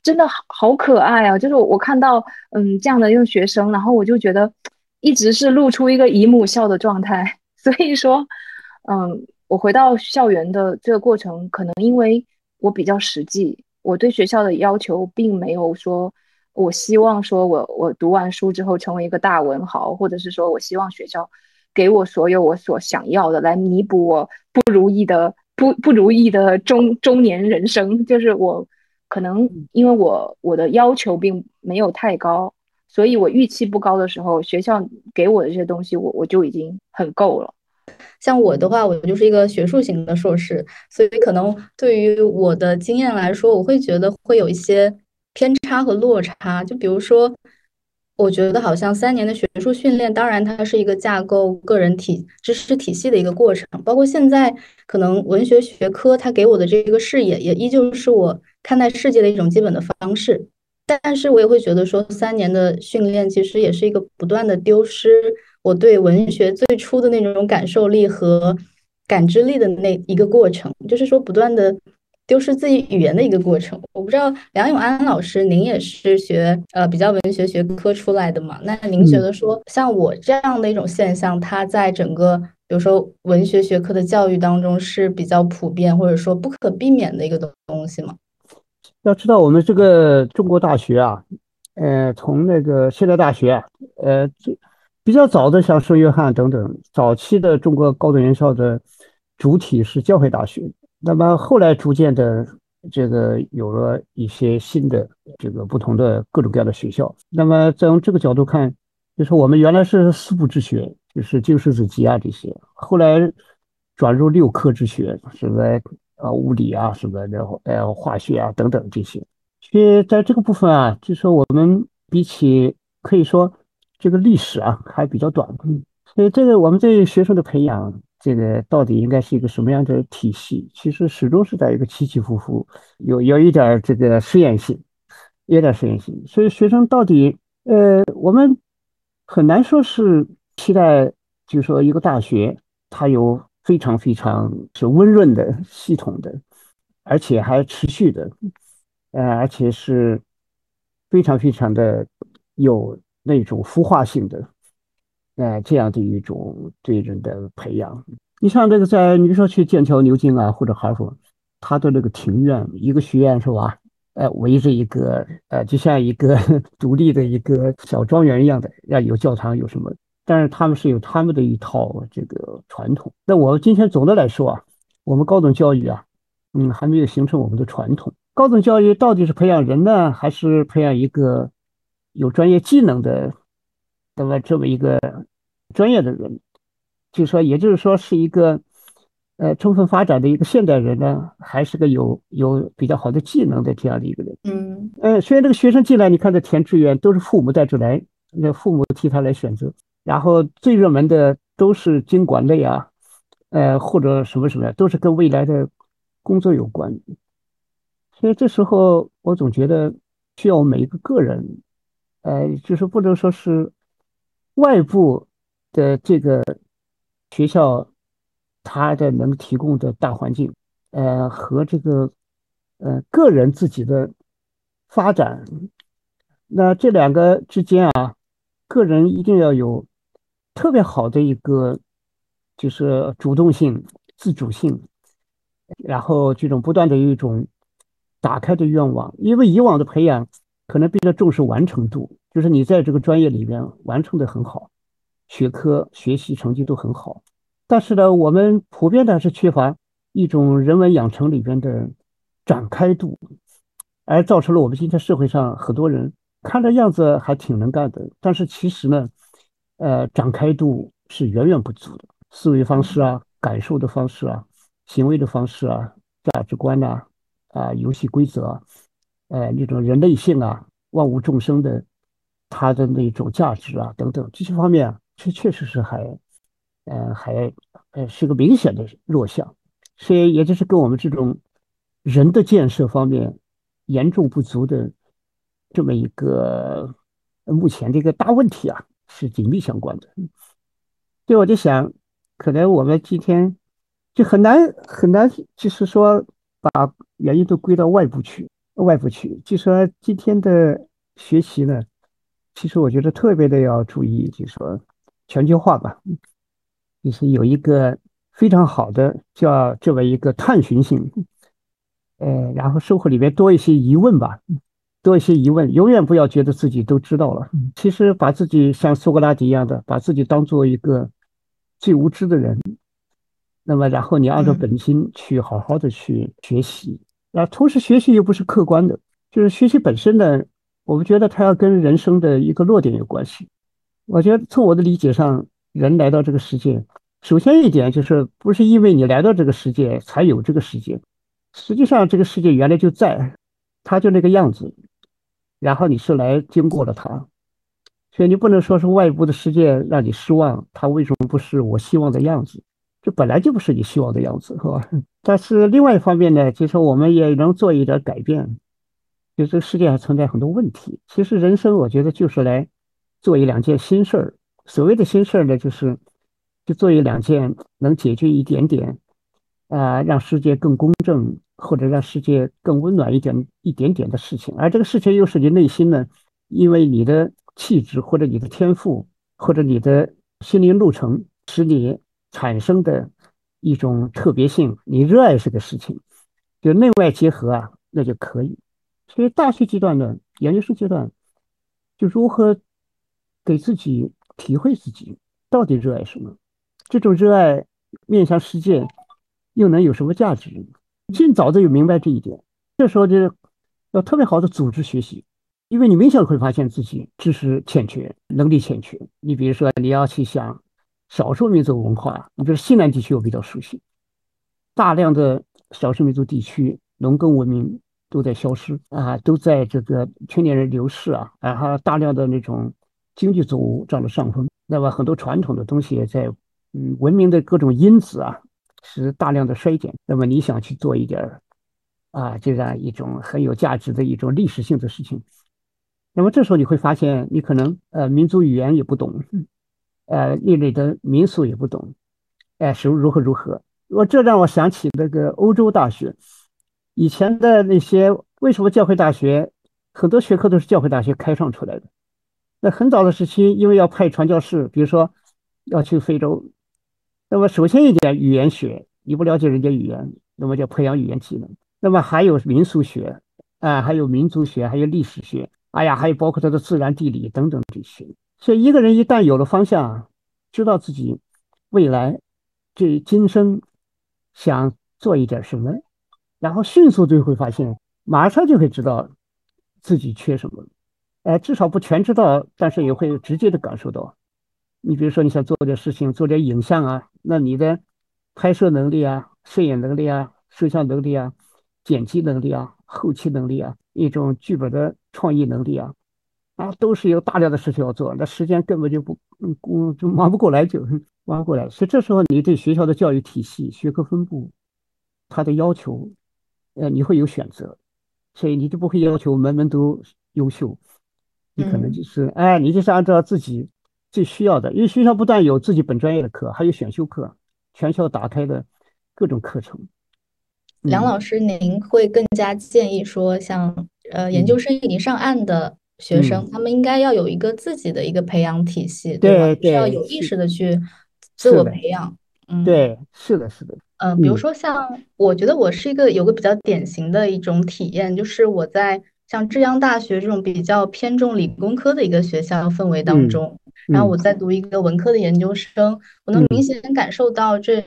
真的好好可爱啊！就是我看到嗯这样的一个学生，然后我就觉得一直是露出一个姨母笑的状态，<laughs> 所以说。嗯，我回到校园的这个过程，可能因为我比较实际，我对学校的要求并没有说，我希望说我我读完书之后成为一个大文豪，或者是说我希望学校给我所有我所想要的，来弥补我不如意的不不如意的中中年人生。就是我可能因为我我的要求并没有太高，所以我预期不高的时候，学校给我的这些东西，我我就已经很够了。像我的话，我就是一个学术型的硕士，所以可能对于我的经验来说，我会觉得会有一些偏差和落差。就比如说，我觉得好像三年的学术训练，当然它是一个架构个人体知识体系的一个过程，包括现在可能文学学科它给我的这个视野，也依旧是我看待世界的一种基本的方式。但是我也会觉得说，三年的训练其实也是一个不断的丢失。我对文学最初的那种感受力和感知力的那一个过程，就是说不断的丢失自己语言的一个过程。我不知道梁永安老师，您也是学呃比较文学学科出来的嘛？那您觉得说像我这样的一种现象，它在整个比如说文学学科的教育当中是比较普遍或者说不可避免的一个东东西吗？要知道我们这个中国大学啊，呃，从那个现代大学啊，呃，最。比较早的，像圣约翰等等，早期的中国高等院校的主体是教会大学。那么后来逐渐的，这个有了一些新的这个不同的各种各样的学校。那么从这个角度看，就是我们原来是四部之学，就是经世子集啊这些，后来转入六科之学，什么啊物理啊，什么然后呃化学啊等等这些。所以在这个部分啊，就说我们比起可以说。这个历史啊还比较短，所以这个我们对学生的培养，这个到底应该是一个什么样的体系？其实始终是在一个起起伏伏，有有一点这个实验性，有点实验性。所以学生到底，呃，我们很难说是期待，就是说一个大学它有非常非常是温润的系统的，而且还持续的，呃，而且是非常非常的有。那种孵化性的，呃，这样的一种对人的培养。你像这个，在你说去剑桥、牛津啊，或者哈佛，他的那个庭院，一个学院是吧？呃，围着一个，呃，就像一个 <laughs> 独立的一个小庄园一样的，要有教堂，有什么？但是他们是有他们的一套这个传统。那我今天总的来说啊，我们高等教育啊，嗯，还没有形成我们的传统。高等教育到底是培养人呢，还是培养一个？有专业技能的，那么这么一个专业的人，就说，也就是说，是一个呃充分发展的一个现代人呢，还是个有有比较好的技能的这样的一个人。嗯，呃，虽然这个学生进来，你看这填志愿都是父母带出来，那父母替他来选择，然后最热门的都是经管类啊，呃或者什么什么，都是跟未来的工作有关。所以这时候我总觉得需要我每一个个人。呃，就是不能说是外部的这个学校，它的能提供的大环境，呃，和这个呃个人自己的发展。那这两个之间啊，个人一定要有特别好的一个就是主动性、自主性，然后这种不断的有一种打开的愿望。因为以往的培养可能比较重视完成度，就是你在这个专业里面完成的很好，学科学习成绩都很好。但是呢，我们普遍的还是缺乏一种人文养成里边的展开度，而造成了我们今天社会上很多人。看着样子还挺能干的，但是其实呢，呃，展开度是远远不足的。思维方式啊，感受的方式啊，行为的方式啊，价值观呐，啊，游戏规则，呃，那种人类性啊，万物众生的他的那种价值啊，等等这些方面啊，确确实是还，呃，还呃是个明显的弱项，所以也就是跟我们这种人的建设方面严重不足的。这么一个目前这个大问题啊，是紧密相关的。所以我就想，可能我们今天就很难很难，就是说把原因都归到外部去，外部去。就说今天的学习呢，其实我觉得特别的要注意，就是说全球化吧，就是有一个非常好的叫这么一个探寻性，呃，然后生活里面多一些疑问吧。多一些疑问，永远不要觉得自己都知道了。其实把自己像苏格拉底一样的，把自己当做一个最无知的人，那么然后你按照本心去好好的去学习。那同时学习又不是客观的，就是学习本身呢，我们觉得它要跟人生的一个落点有关系。我觉得从我的理解上，人来到这个世界，首先一点就是不是因为你来到这个世界才有这个世界，实际上这个世界原来就在，它就那个样子。然后你是来经过了它，所以你不能说是外部的世界让你失望，它为什么不是我希望的样子？这本来就不是你希望的样子，是吧？<laughs> 但是另外一方面呢，其实我们也能做一点改变。就这个世界还存在很多问题。其实人生，我觉得就是来做一两件新事儿。所谓的新事儿呢，就是就做一两件能解决一点点啊，让世界更公正。或者让世界更温暖一点一点点的事情，而这个事情又是你内心呢，因为你的气质或者你的天赋或者你的心灵路程使你产生的一种特别性，你热爱这个事情，就内外结合啊，那就可以。所以大学阶段呢，研究生阶段，就如何给自己体会自己到底热爱什么，这种热爱面向世界又能有什么价值？尽早的有明白这一点，这时候就要特别好的组织学习，因为你明显会发现自己知识欠缺，能力欠缺。你比如说，你要去想少数民族文化，你比如西南地区我比较熟悉，大量的少数民族地区农耕文明都在消失啊，都在这个青年人流逝啊，然后大量的那种经济作物占了上风，那么很多传统的东西也在嗯文明的各种因子啊。是大量的衰减，那么你想去做一点儿啊，这样一种很有价值的一种历史性的事情，那么这时候你会发现，你可能呃民族语言也不懂，呃那里的民俗也不懂，哎是如何如何？我这让我想起那个欧洲大学，以前的那些为什么教会大学很多学科都是教会大学开创出来的？那很早的时期，因为要派传教士，比如说要去非洲。那么首先一点，语言学你不了解人家语言，那么就培养语言技能。那么还有民俗学啊，还有民族学，还有历史学，哎呀，还有包括他的自然地理等等这些。所以一个人一旦有了方向，知道自己未来这今生想做一点什么，然后迅速就会发现，马上就会知道自己缺什么。哎，至少不全知道，但是也会直接的感受到。你比如说，你想做点事情，做点影像啊，那你的拍摄能力啊、摄影能力啊、摄像能力啊、剪辑能力啊、后期能力啊、一种剧本的创意能力啊，啊，都是有大量的事情要做，那时间根本就不，嗯，就忙不过来，就忙不过来。所以这时候，你对学校的教育体系、学科分布，它的要求，呃，你会有选择，所以你就不会要求门门都优秀，你可能就是，哎，你就是按照自己。最需要的，因为学校不但有自己本专业的课，还有选修课，全校打开的各种课程。梁老师，您会更加建议说，像呃研究生已经上岸的学生，他们应该要有一个自己的一个培养体系，对吧？需要有意识的去自我培养。嗯，对，是的，是的。嗯，比如说像，我觉得我是一个有个比较典型的一种体验，就是我在像浙江大学这种比较偏重理工科的一个学校氛围当中，然后我在读一个文科的研究生，我能明显感受到这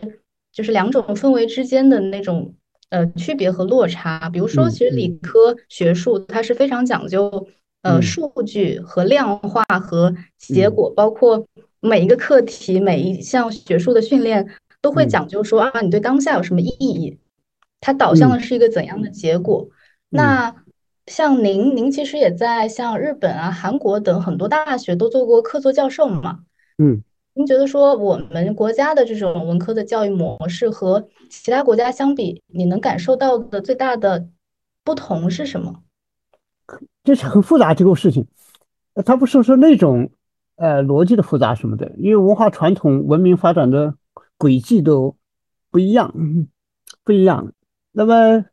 就是两种氛围之间的那种呃区别和落差。比如说，其实理科学术它是非常讲究呃数据和量化和结果，包括。每一个课题，每一项学术的训练都会讲究说啊，你对当下有什么意义？它导向的是一个怎样的结果？那像您，您其实也在像日本啊、韩国等很多大学都做过客座教授嘛？嗯，您觉得说我们国家的这种文科的教育模式和其他国家相比，你能感受到的最大的不同是什么？这是很复杂这个事情，它不是说那种。呃，逻辑的复杂什么的，因为文化传统、文明发展的轨迹都不一样，<laughs> 不一样。那么，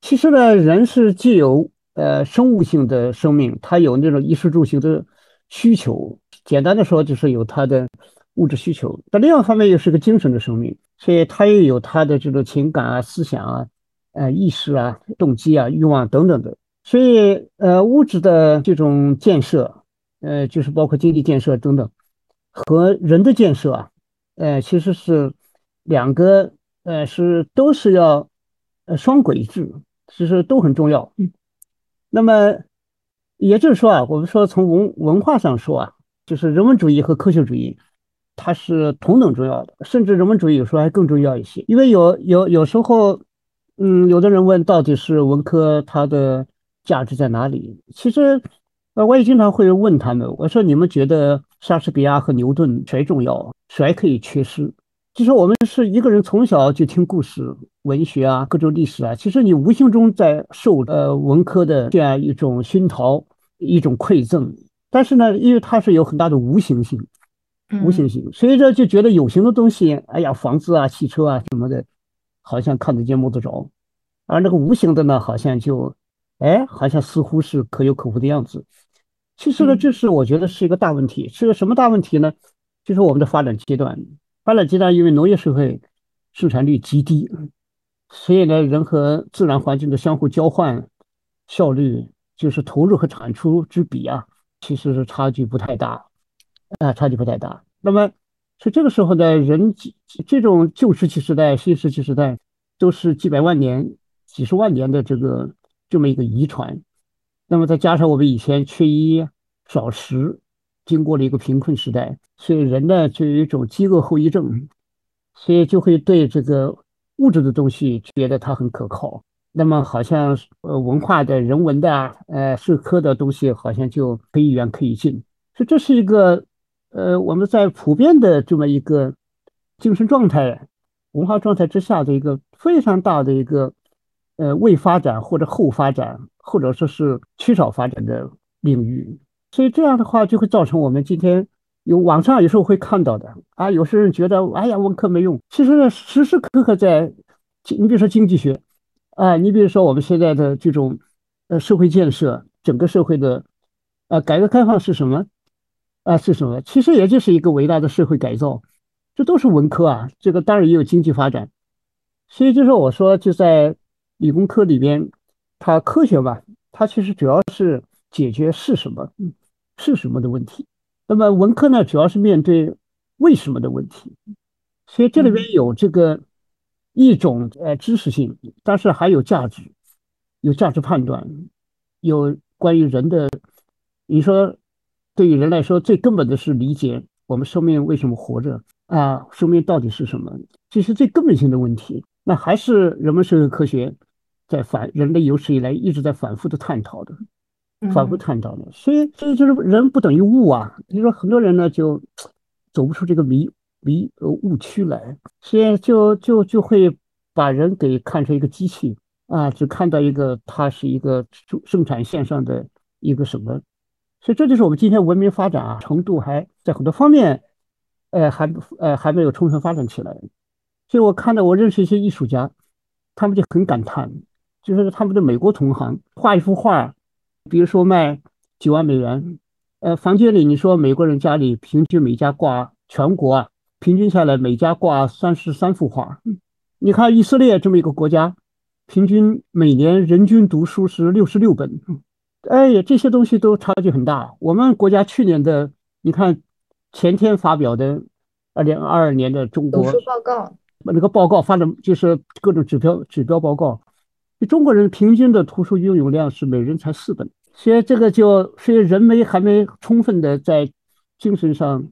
其实呢，人是既有呃生物性的生命，他有那种衣食住行的需求。简单的说，就是有他的物质需求。但另外一方面，又是个精神的生命，所以他也有他的这种情感啊、思想啊、呃意识啊、动机啊、欲望等等的。所以，呃，物质的这种建设。呃，就是包括经济建设等等，和人的建设啊，呃，其实是两个，呃，是都是要呃双轨制，其实都很重要。那么也就是说啊，我们说从文文化上说啊，就是人文主义和科学主义，它是同等重要的，甚至人文主义有时候还更重要一些。因为有有有时候，嗯，有的人问到底是文科它的价值在哪里？其实。呃，我也经常会问他们，我说你们觉得莎士比亚和牛顿谁重要，谁可以缺失？其实我们是一个人从小就听故事、文学啊，各种历史啊，其实你无形中在受呃文科的这样一种熏陶、一种馈赠。但是呢，因为它是有很大的无形性，无形性，所以说就觉得有形的东西，哎呀，房子啊、汽车啊什么的，好像看得见摸得着，而那个无形的呢，好像就，哎，好像似乎是可有可无的样子。其实呢，这是我觉得是一个大问题，是个什么大问题呢？就是我们的发展阶段，发展阶段因为农业社会生产率极低，所以呢，人和自然环境的相互交换效率，就是投入和产出之比啊，其实是差距不太大，啊，差距不太大。那么，是这个时候呢，人这种旧石器时代、新石器时代，都是几百万年、几十万年的这个这么一个遗传。那么再加上我们以前缺衣少食，经过了一个贫困时代，所以人呢就有一种饥饿后遗症，所以就会对这个物质的东西觉得它很可靠。那么好像呃文化的人文的呃社科的东西好像就可以远可以近，所以这是一个呃我们在普遍的这么一个精神状态、文化状态之下的一个非常大的一个呃未发展或者后发展。或者说是缺少发展的领域，所以这样的话就会造成我们今天有网上有时候会看到的啊，有些人觉得哎呀文科没用，其实呢时时刻刻在，你比如说经济学，啊，你比如说我们现在的这种呃社会建设，整个社会的啊改革开放是什么啊是什么？其实也就是一个伟大的社会改造，这都是文科啊，这个当然也有经济发展，所以就是我说就在理工科里边。它科学吧，它其实主要是解决是什么，是什么的问题。那么文科呢，主要是面对为什么的问题。所以这里边有这个一种呃知识性，但是还有价值，有价值判断，有关于人的。你说，对于人来说，最根本的是理解我们生命为什么活着啊？生命到底是什么？这是最根本性的问题。那还是人文社会科学。在反人类有史以来一直在反复的探讨的，反复探讨的，所以所以就是人不等于物啊。你说很多人呢就走不出这个迷迷呃误区来，所以就就就会把人给看成一个机器啊，只看到一个它是一个生生产线上的一个什么，所以这就是我们今天文明发展啊程度还在很多方面，呃还呃还没有充分发展起来。所以我看到我认识一些艺术家。他们就很感叹，就是他们的美国同行画一幅画，比如说卖几万美元，呃，房间里你说美国人家里平均每家挂全国啊，平均下来每家挂三十三幅画。你看以色列这么一个国家，平均每年人均读书是六十六本，哎呀，这些东西都差距很大。我们国家去年的，你看前天发表的二零二二年的中国读书报告。那个报告发的就是各种指标指标报告，中国人平均的图书拥有量是每人才四本，所以这个就所以人没还没充分的在精神上、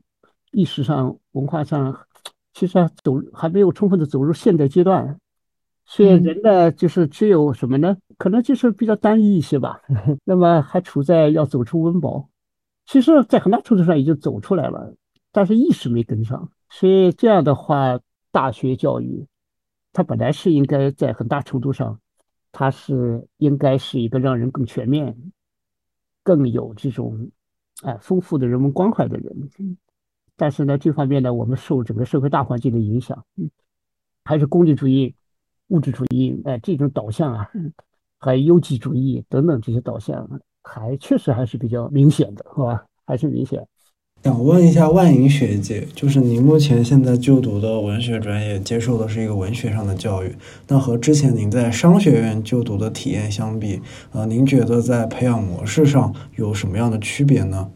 意识上、文化上，其实走还没有充分的走入现代阶段，所以人呢就是只有什么呢？可能就是比较单一一些吧。<laughs> 那么还处在要走出温饱，其实，在很大程度上已经走出来了，但是意识没跟上，所以这样的话。大学教育，它本来是应该在很大程度上，它是应该是一个让人更全面、更有这种哎丰富的人文关怀的人。但是呢，这方面呢，我们受整个社会大环境的影响，还是功利主义、物质主义哎这种导向啊，还有优绩主义等等这些导向，还确实还是比较明显的，是吧？还是明显。想问一下万莹学姐，就是您目前现在就读的文学专业，接受的是一个文学上的教育，那和之前您在商学院就读的体验相比，呃，您觉得在培养模式上有什么样的区别呢？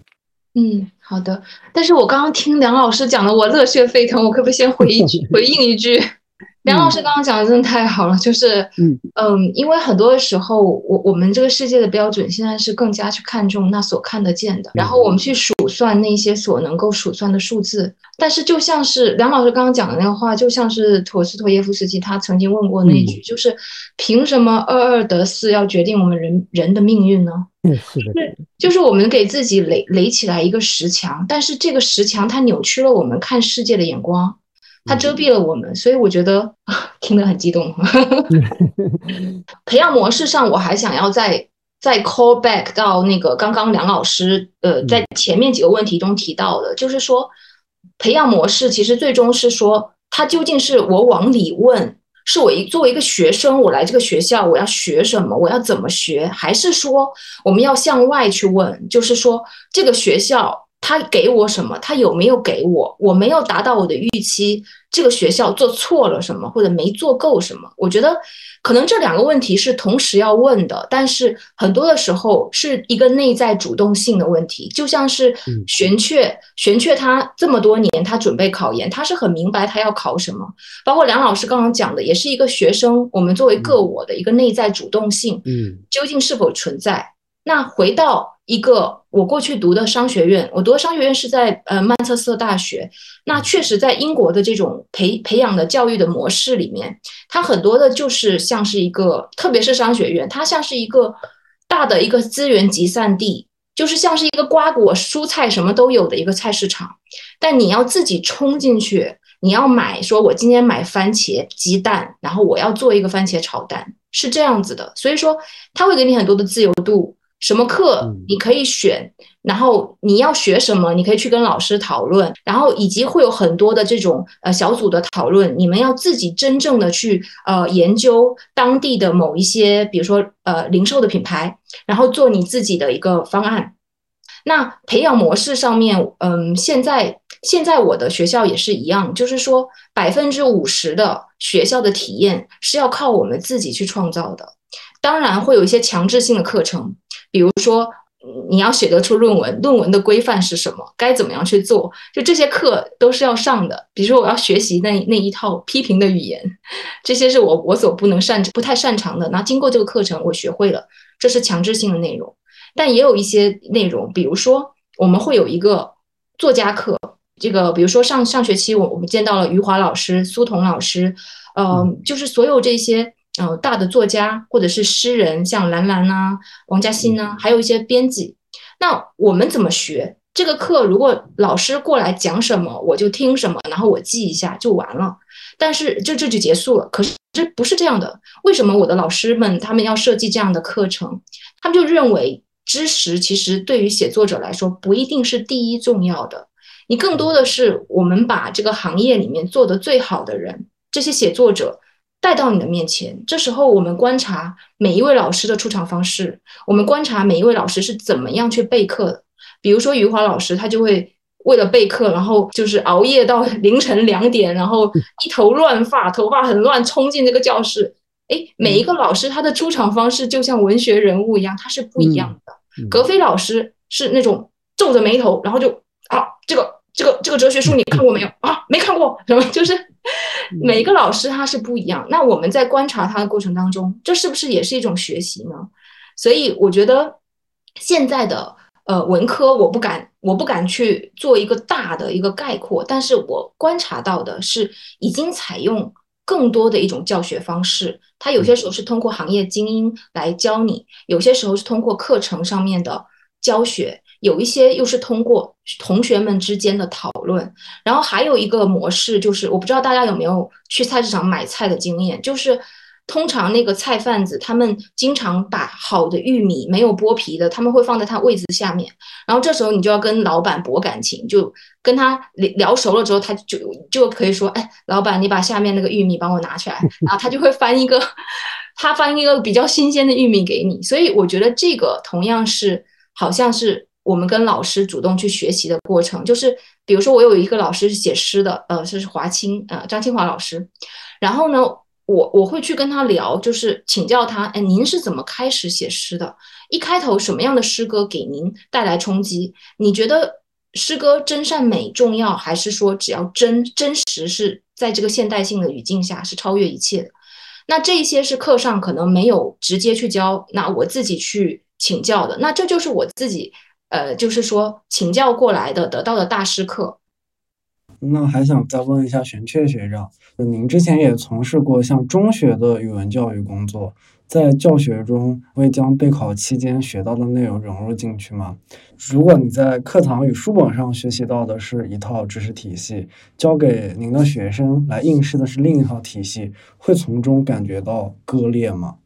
嗯，好的。但是我刚刚听梁老师讲的，我热血沸腾，我可不可以先回一句，<laughs> 回应一句？梁老师刚刚讲的真的太好了，就是，嗯嗯，因为很多的时候，我我们这个世界的标准现在是更加去看重那所看得见的，然后我们去数算那些所能够数算的数字。但是就像是梁老师刚刚讲的那个话，就像是陀思妥耶夫斯基他曾经问过那句，就是凭什么二二得四要决定我们人人的命运呢？嗯，是的，是，就是我们给自己垒垒起来一个石墙，但是这个石墙它扭曲了我们看世界的眼光。它遮蔽了我们，所以我觉得听得很激动。<laughs> 培养模式上，我还想要再再 call back 到那个刚刚梁老师呃在前面几个问题中提到的，就是说培养模式其实最终是说，它究竟是我往里问，是我一作为一个学生，我来这个学校我要学什么，我要怎么学，还是说我们要向外去问，就是说这个学校。他给我什么？他有没有给我？我没有达到我的预期，这个学校做错了什么，或者没做够什么？我觉得可能这两个问题是同时要问的，但是很多的时候是一个内在主动性的问题。就像是玄雀，玄雀他这么多年他准备考研，他是很明白他要考什么。包括梁老师刚刚讲的，也是一个学生，我们作为个我的一个内在主动性，嗯，究竟是否存在？那回到一个我过去读的商学院，我读的商学院是在呃曼彻斯特大学。那确实在英国的这种培培养的教育的模式里面，它很多的就是像是一个，特别是商学院，它像是一个大的一个资源集散地，就是像是一个瓜果蔬菜什么都有的一个菜市场。但你要自己冲进去，你要买，说我今天买番茄、鸡蛋，然后我要做一个番茄炒蛋，是这样子的。所以说，他会给你很多的自由度。什么课你可以选，然后你要学什么，你可以去跟老师讨论，然后以及会有很多的这种呃小组的讨论，你们要自己真正的去呃研究当地的某一些，比如说呃零售的品牌，然后做你自己的一个方案。那培养模式上面，嗯，现在现在我的学校也是一样，就是说百分之五十的学校的体验是要靠我们自己去创造的，当然会有一些强制性的课程。比如说，你要写得出论文，论文的规范是什么？该怎么样去做？就这些课都是要上的。比如说，我要学习那那一套批评的语言，这些是我我所不能擅不太擅长的。那经过这个课程，我学会了，这是强制性的内容。但也有一些内容，比如说我们会有一个作家课，这个比如说上上学期我我们见到了余华老师、苏童老师，嗯，就是所有这些。呃，大的作家或者是诗人，像兰兰呐、王嘉欣呐，还有一些编辑。那我们怎么学这个课？如果老师过来讲什么，我就听什么，然后我记一下就完了。但是这这就结束了。可是这不是这样的。为什么我的老师们他们要设计这样的课程？他们就认为知识其实对于写作者来说不一定是第一重要的。你更多的是我们把这个行业里面做的最好的人，这些写作者。带到你的面前。这时候我们观察每一位老师的出场方式，我们观察每一位老师是怎么样去备课的。比如说余华老师，他就会为了备课，然后就是熬夜到 <laughs> 凌晨两点，然后一头乱发，头发很乱，冲进这个教室。哎，每一个老师他的出场方式就像文学人物一样，他是不一样的。格非老师是那种皱着眉头，然后就啊，这个这个这个哲学书你看过没有啊？没看过，什 <laughs> 么就是每一个老师他是不一样。那我们在观察他的过程当中，这是不是也是一种学习呢？所以我觉得现在的呃文科，我不敢我不敢去做一个大的一个概括，但是我观察到的是已经采用。更多的一种教学方式，它有些时候是通过行业精英来教你，有些时候是通过课程上面的教学，有一些又是通过同学们之间的讨论。然后还有一个模式，就是我不知道大家有没有去菜市场买菜的经验，就是。通常那个菜贩子，他们经常把好的玉米没有剥皮的，他们会放在他位子下面。然后这时候你就要跟老板博感情，就跟他聊聊熟了之后，他就就可以说：“哎，老板，你把下面那个玉米帮我拿起来。”然后他就会翻一个，他翻一个比较新鲜的玉米给你。所以我觉得这个同样是好像是我们跟老师主动去学习的过程。就是比如说我有一个老师是写诗的，呃，是华清，呃，张清华老师。然后呢？我我会去跟他聊，就是请教他，哎，您是怎么开始写诗的？一开头什么样的诗歌给您带来冲击？你觉得诗歌真善美重要，还是说只要真真实是在这个现代性的语境下是超越一切的？那这些是课上可能没有直接去教，那我自己去请教的，那这就是我自己，呃，就是说请教过来的得到的大师课。那还想再问一下玄雀学长，您之前也从事过像中学的语文教育工作，在教学中会将备考期间学到的内容融入进去吗？如果你在课堂与书本上学习到的是一套知识体系，交给您的学生来应试的是另一套体系，会从中感觉到割裂吗？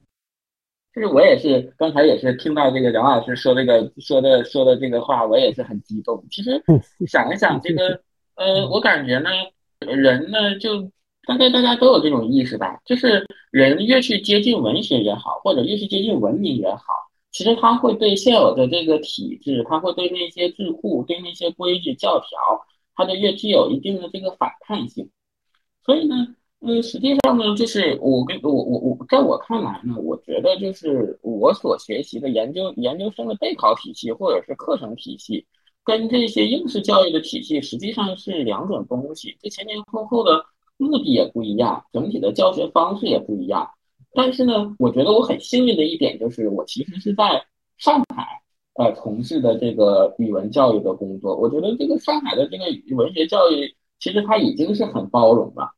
就是我也是刚才也是听到这个杨老师说这个说的说的这个话，我也是很激动。其实想一想这个。呃，我感觉呢，人呢，就大概大家都有这种意识吧，就是人越去接近文学也好，或者越去接近文明也好，其实他会对现有的这个体制，他会对那些智库、对那些规矩教条，他就越具有一定的这个反叛性。所以呢，嗯，实际上呢，就是我跟我我我，在我看来呢，我觉得就是我所学习的研究研究生的备考体系或者是课程体系。跟这些应试教育的体系实际上是两种东西，这前前后后的目的也不一样，整体的教学方式也不一样。但是呢，我觉得我很幸运的一点就是，我其实是在上海呃从事的这个语文教育的工作。我觉得这个上海的这个语文学教育，其实它已经是很包容了。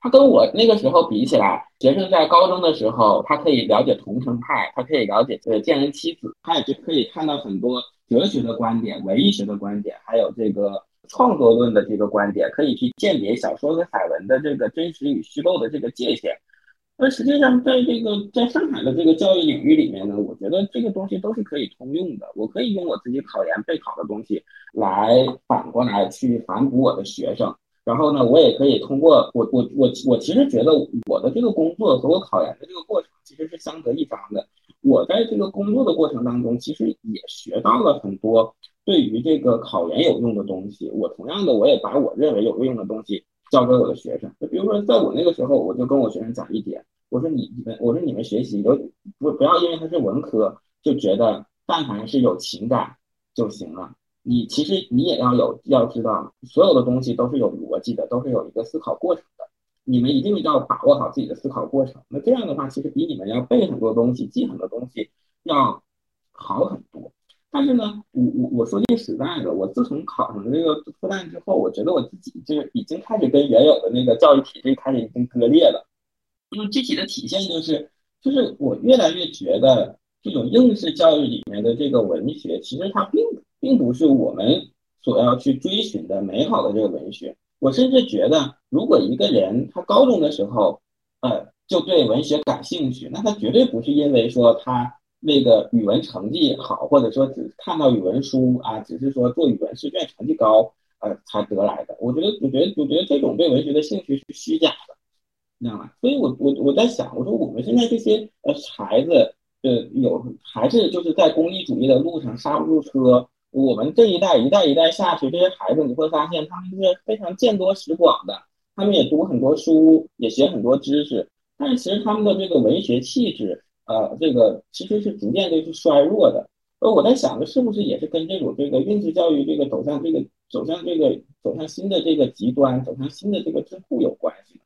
他跟我那个时候比起来，学生在高中的时候，他可以了解桐城派，他可以了解这个见人妻子，他也就可以看到很多。哲学的观点、文艺学的观点，还有这个创作论的这个观点，可以去鉴别小说和散文的这个真实与虚构的这个界限。那实际上，在这个在上海的这个教育领域里面呢，我觉得这个东西都是可以通用的。我可以用我自己考研备考的东西来反过来去反哺我的学生，然后呢，我也可以通过我我我我其实觉得我的这个工作和我考研的这个过程其实是相得益彰的。我在这个工作的过程当中，其实也学到了很多对于这个考研有用的东西。我同样的，我也把我认为有用的东西教给我的学生。就比如说，在我那个时候，我就跟我学生讲一点，我说你你们，我说你们学习都不不要因为它是文科就觉得但凡是有情感就行了。你其实你也要有要知道，所有的东西都是有逻辑的，都是有一个思考过程的。你们一定要把握好自己的思考过程，那这样的话，其实比你们要背很多东西、记很多东西要好很多。但是呢，我我我说句实在的，我自从考上了这个复旦之后，我觉得我自己就已经开始跟原有的那个教育体制开始已经割裂了。因为具体的体现就是，就是我越来越觉得这种应试教育里面的这个文学，其实它并不并不是我们所要去追寻的美好的这个文学。我甚至觉得，如果一个人他高中的时候，呃，就对文学感兴趣，那他绝对不是因为说他那个语文成绩好，或者说只看到语文书啊，只是说做语文试卷成绩高，呃，才得来的。我觉得，我觉得，我觉得这种对文学的兴趣是虚假的。你知道吗？所以我我我在想，我说我们现在这些呃孩子，呃有还是就是在功利主义的路上刹不住车。我们这一代一代一代下去，这些孩子你会发现他们是非常见多识广的，他们也读很多书，也学很多知识，但是其实他们的这个文学气质，呃，这个其实是逐渐就是衰弱的。而我在想着，是不是也是跟这种这个应试教育这个走向这个走向这个走向新的这个极端，走向新的这个智库有关系？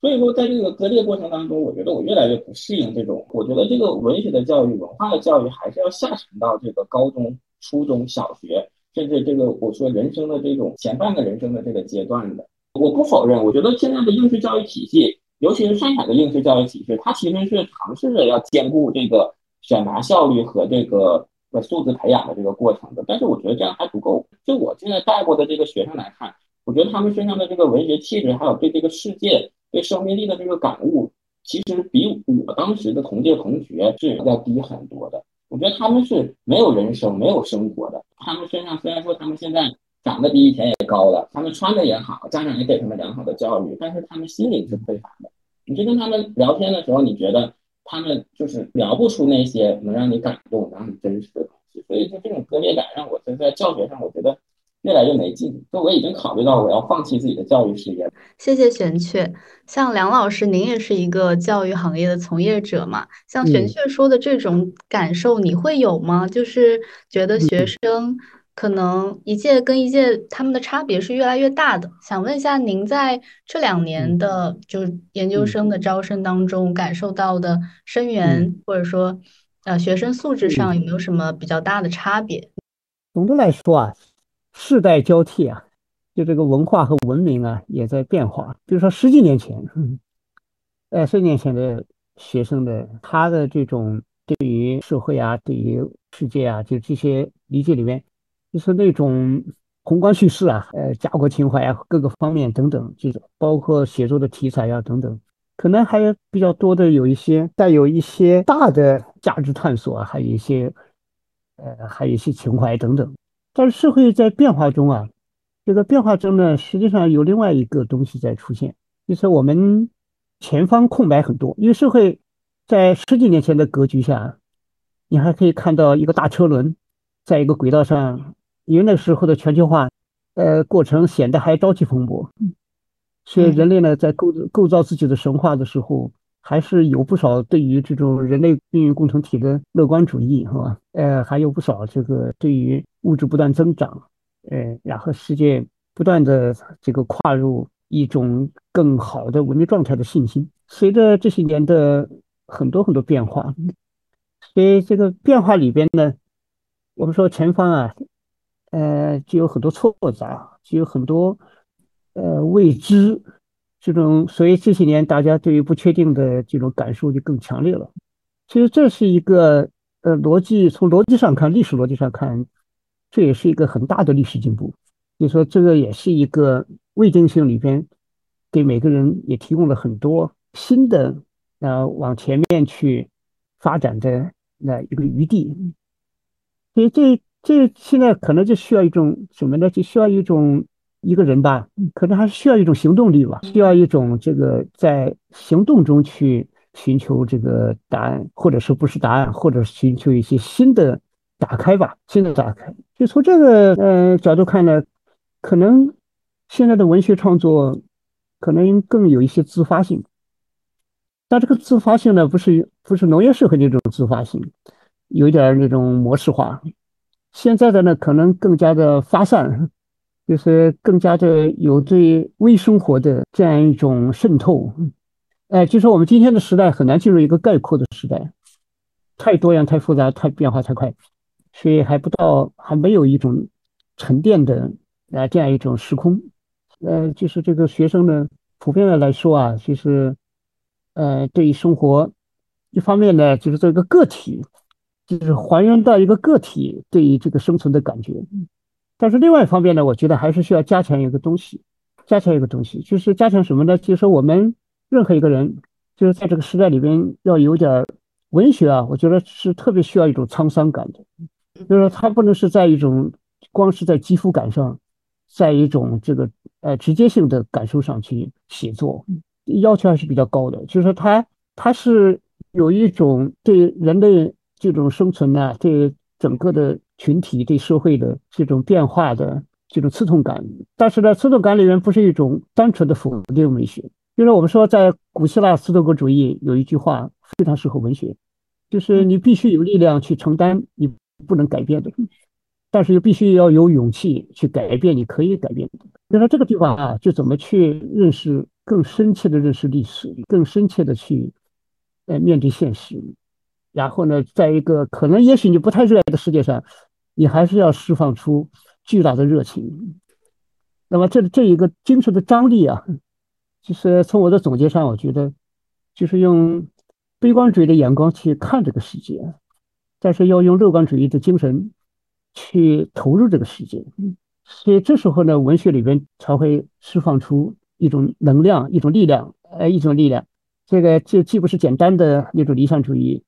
所以说，在这个割裂过程当中，我觉得我越来越不适应这种。我觉得这个文学的教育、文化的教育，还是要下沉到这个高中。初中小学，甚至这个我说人生的这种前半个人生的这个阶段的，我不否认。我觉得现在的应试教育体系，尤其是上海的应试教育体系，它其实是尝试着要兼顾这个选拔效率和这个呃素质培养的这个过程的。但是我觉得这样还不够。就我现在带过的这个学生来看，我觉得他们身上的这个文学气质，还有对这个世界、对生命力的这个感悟，其实比我当时的同届同学是要低很多的。我觉得他们是没有人生、没有生活的。他们身上虽然说他们现在长得比以前也高了，他们穿的也好，家长也给他们良好的教育，但是他们心灵是匮乏的。你就跟他们聊天的时候，你觉得他们就是聊不出那些能让你感动、让你真实的东西。所以说，这种割裂感让我在在教学上，我觉得。越来越没劲，就我已经考虑到我要放弃自己的教育事业。谢谢玄雀，像梁老师，您也是一个教育行业的从业者嘛？像玄雀说的这种感受，你会有吗？就是觉得学生可能一届跟一届他们的差别是越来越大的。想问一下，您在这两年的就是研究生的招生当中感受到的生源，或者说呃学生素质上有没有什么比较大的差别？总的来说啊。世代交替啊，就这个文化和文明啊也在变化。比如说十几年前，呃，十几年前的学生的他的这种对于社会啊、对于世界啊，就这些理解里面，就是那种宏观叙事啊、呃，家国情怀啊，各个方面等等，就是包括写作的题材啊等等，可能还有比较多的有一些带有一些大的价值探索啊，还有一些呃，还有一些情怀等等。但是社会在变化中啊，这个变化中呢，实际上有另外一个东西在出现，就是我们前方空白很多。因为社会在十几年前的格局下，你还可以看到一个大车轮在一个轨道上，因为那时候的全球化，呃，过程显得还朝气蓬勃，所以人类呢在构构造自己的神话的时候。还是有不少对于这种人类命运共同体的乐观主义，是吧？呃，还有不少这个对于物质不断增长，呃，然后世界不断的这个跨入一种更好的文明状态的信心。随着这些年的很多很多变化，所以这个变化里边呢，我们说前方啊，呃，就有很多错杂，就有很多呃未知。这种，所以这些年大家对于不确定的这种感受就更强烈了。其实这是一个呃逻辑，从逻辑上看，历史逻辑上看，这也是一个很大的历史进步。就说这个也是一个未定性里边，给每个人也提供了很多新的呃往前面去发展的那一个余地。所以这这现在可能就需要一种什么呢？就需要一种。一个人吧，可能还是需要一种行动力吧，需要一种这个在行动中去寻求这个答案，或者说不是答案，或者寻求一些新的打开吧，新的打开。就从这个呃角度看呢，可能现在的文学创作可能更有一些自发性，但这个自发性呢，不是不是农业社会那种自发性，有点那种模式化。现在的呢，可能更加的发散。就是更加的有对微生活的这样一种渗透，哎，就说我们今天的时代很难进入一个概括的时代，太多样、太复杂、太变化太快，所以还不到，还没有一种沉淀的啊这样一种时空。呃，就是这个学生呢，普遍的来说啊，其实呃，对于生活，一方面呢，就是做一个个体，就是还原到一个个体对于这个生存的感觉。但是另外一方面呢，我觉得还是需要加强一个东西，加强一个东西，就是加强什么呢？就是我们任何一个人，就是在这个时代里边要有点文学啊，我觉得是特别需要一种沧桑感的，就是说他不能是在一种光是在肌肤感上，在一种这个呃直接性的感受上去写作，要求还是比较高的，就是说它它是有一种对人类这种生存呢，对整个的群体、对社会的这种变化的这种刺痛感。但是呢，刺痛感里面不是一种单纯的否定文学，就是我们说在古希腊斯多葛主义有一句话非常适合文学，就是你必须有力量去承担你不能改变的。但是又必须要有勇气去改变你可以改变的。就说这个地方啊，就怎么去认识更深切的认识历史，更深切的去呃面对现实。然后呢，在一个可能也许你不太热爱的世界上，你还是要释放出巨大的热情。那么这这一个精神的张力啊，就是从我的总结上，我觉得就是用悲观主义的眼光去看这个世界，但是要用乐观主义的精神。去投入这个世界，所以这时候呢，文学里边才会释放出一种能量、一种力量，呃，一种力量。这个就既不是简单的那种理想主义，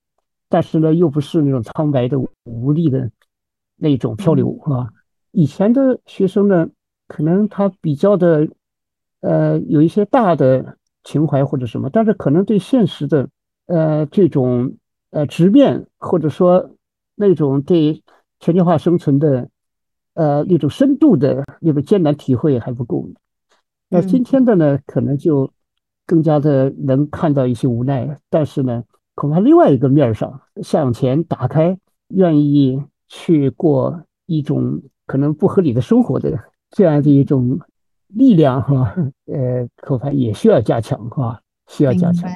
但是呢，又不是那种苍白的、无力的那种漂流啊。以前的学生呢，可能他比较的，呃，有一些大的情怀或者什么，但是可能对现实的，呃，这种呃直面，或者说那种对。全球化生存的，呃，那种深度的那种艰难体会还不够。那今天的呢，可能就更加的能看到一些无奈，但是呢，恐怕另外一个面上向前打开，愿意去过一种可能不合理的生活的这样的一种力量哈，呃，恐怕也需要加强哈，需要加强。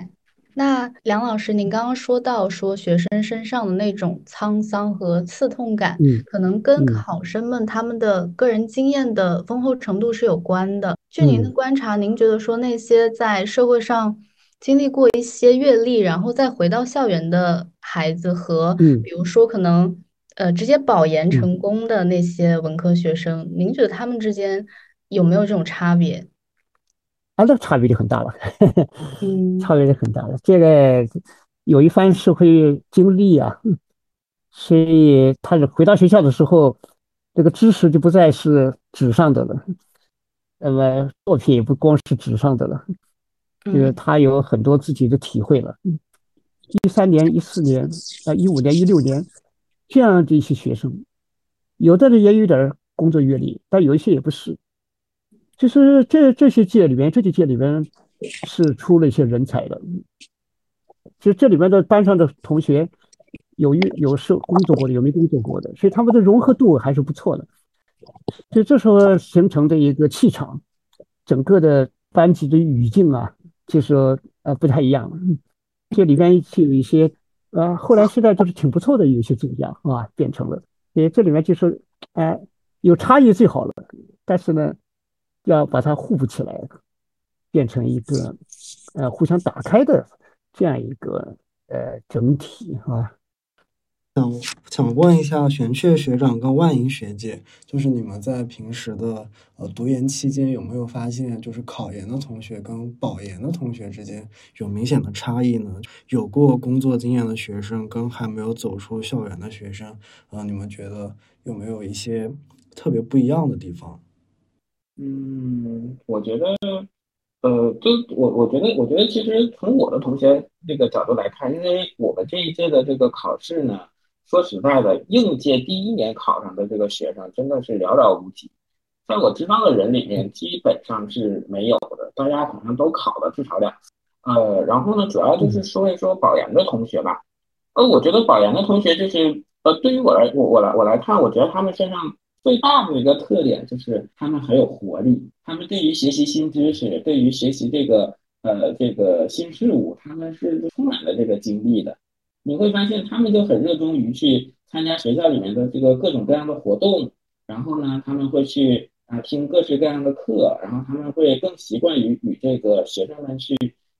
那梁老师，您刚刚说到说学生身上的那种沧桑和刺痛感，嗯，可能跟考生们他们的个人经验的丰厚程度是有关的。据您的观察，您觉得说那些在社会上经历过一些阅历，然后再回到校园的孩子和，比如说可能呃直接保研成功的那些文科学生，您觉得他们之间有没有这种差别？啊，那差别就很大了，<laughs> 差别就很大了。这个有一番社会经历啊，所以他回到学校的时候，这个知识就不再是纸上的了，那么作品也不光是纸上的了，就是他有很多自己的体会了。一三年、一四年、啊一五年、一六年这样的一些学生，有的人也有点工作阅历，但有一些也不是。就是这这些届里面，这几届里面是出了一些人才的。就这里面的班上的同学，有有有是工作过的，有没工作过的，所以他们的融合度还是不错的。所以这时候形成的一个气场，整个的班级的语境啊，就是呃不太一样。这里边就有一些呃，后来现在就是挺不错的，有些组样啊，变成了。所以这里面就是哎，有差异最好了，但是呢。要把它互补起来，变成一个呃互相打开的这样一个呃整体啊。想想问一下玄雀学长跟万莹学姐，就是你们在平时的呃读研期间有没有发现，就是考研的同学跟保研的同学之间有明显的差异呢？有过工作经验的学生跟还没有走出校园的学生，呃，你们觉得有没有一些特别不一样的地方？嗯，我觉得，呃，就我我觉得，我觉得其实从我的同学这个角度来看，因为我们这一届的这个考试呢，说实在的，应届第一年考上的这个学生真的是寥寥无几，在我知道的人里面，基本上是没有的，大家好像都考了至少两次。呃，然后呢，主要就是说一说保研的同学吧。呃，我觉得保研的同学就是，呃，对于我来，我我来我来看，我觉得他们身上。最大的一个特点就是他们很有活力，他们对于学习新知识，对于学习这个呃这个新事物，他们是充满了这个精力的。你会发现他们就很热衷于去参加学校里面的这个各种各样的活动，然后呢，他们会去啊听各式各样的课，然后他们会更习惯于与这个学生们去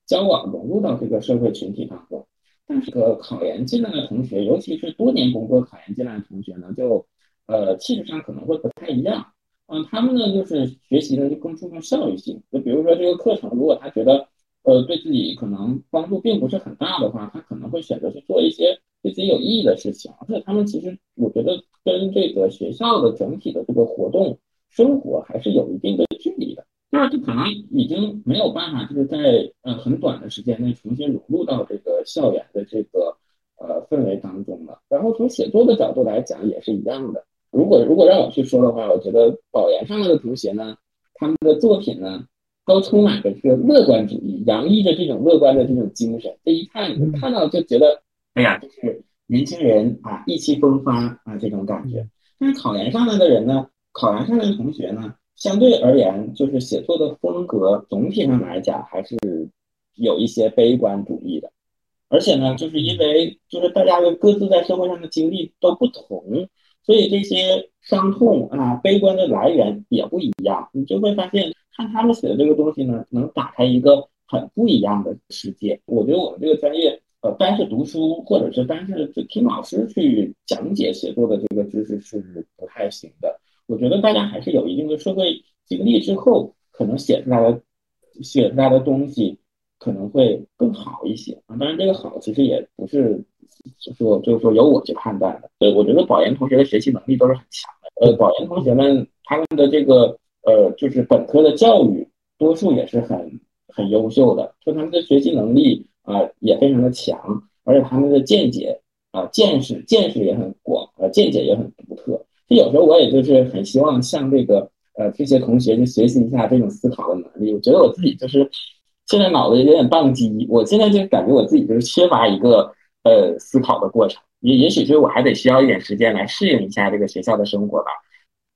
交往，融入到这个社会群体当中。但是，个考研进来的同学，尤其是多年工作考研进来的同学呢，就呃，气质上可能会不太一样，嗯，他们呢就是学习呢就更注重效率性，就比如说这个课程，如果他觉得呃对自己可能帮助并不是很大的话，他可能会选择去做一些对自己有意义的事情，而且他们其实我觉得跟这个学校的整体的这个活动生活还是有一定的距离的，那就可能已经没有办法，就是在呃很短的时间内重新融入到这个校园的这个呃氛围当中了。然后从写作的角度来讲也是一样的。如果如果让我去说的话，我觉得保研上来的同学呢，他们的作品呢，都充满着这个乐观主义，洋溢着这种乐观的这种精神。这一看，你看到就觉得，哎呀，就是年轻人啊，意气风发啊这种感觉。但是考研上来的人呢，考研上来的同学呢？相对而言，就是写作的风格总体上来讲还是有一些悲观主义的，而且呢，就是因为就是大家的各自在社会上的经历都不同，所以这些伤痛啊、悲观的来源也不一样。你就会发现，看他们写的这个东西呢，能打开一个很不一样的世界。我觉得我们这个专业，呃，单是读书或者是单是听老师去讲解写作的这个知识是不太行的。我觉得大家还是有一定的社会经历之后，可能写出来的写出来的东西可能会更好一些啊。当然，这个好其实也不是就是说就是说由我去判断的。对，我觉得保研同学的学习能力都是很强的。呃，保研同学们他们的这个呃就是本科的教育多数也是很很优秀的，说他们的学习能力啊也非常的强，而且他们的见解啊见识见识也很广，呃见解也很独特。有时候我也就是很希望向这个呃这些同学去学习一下这种思考的能力。我觉得我自己就是现在脑子有点宕机，我现在就感觉我自己就是缺乏一个呃思考的过程。也也许是我还得需要一点时间来适应一下这个学校的生活吧。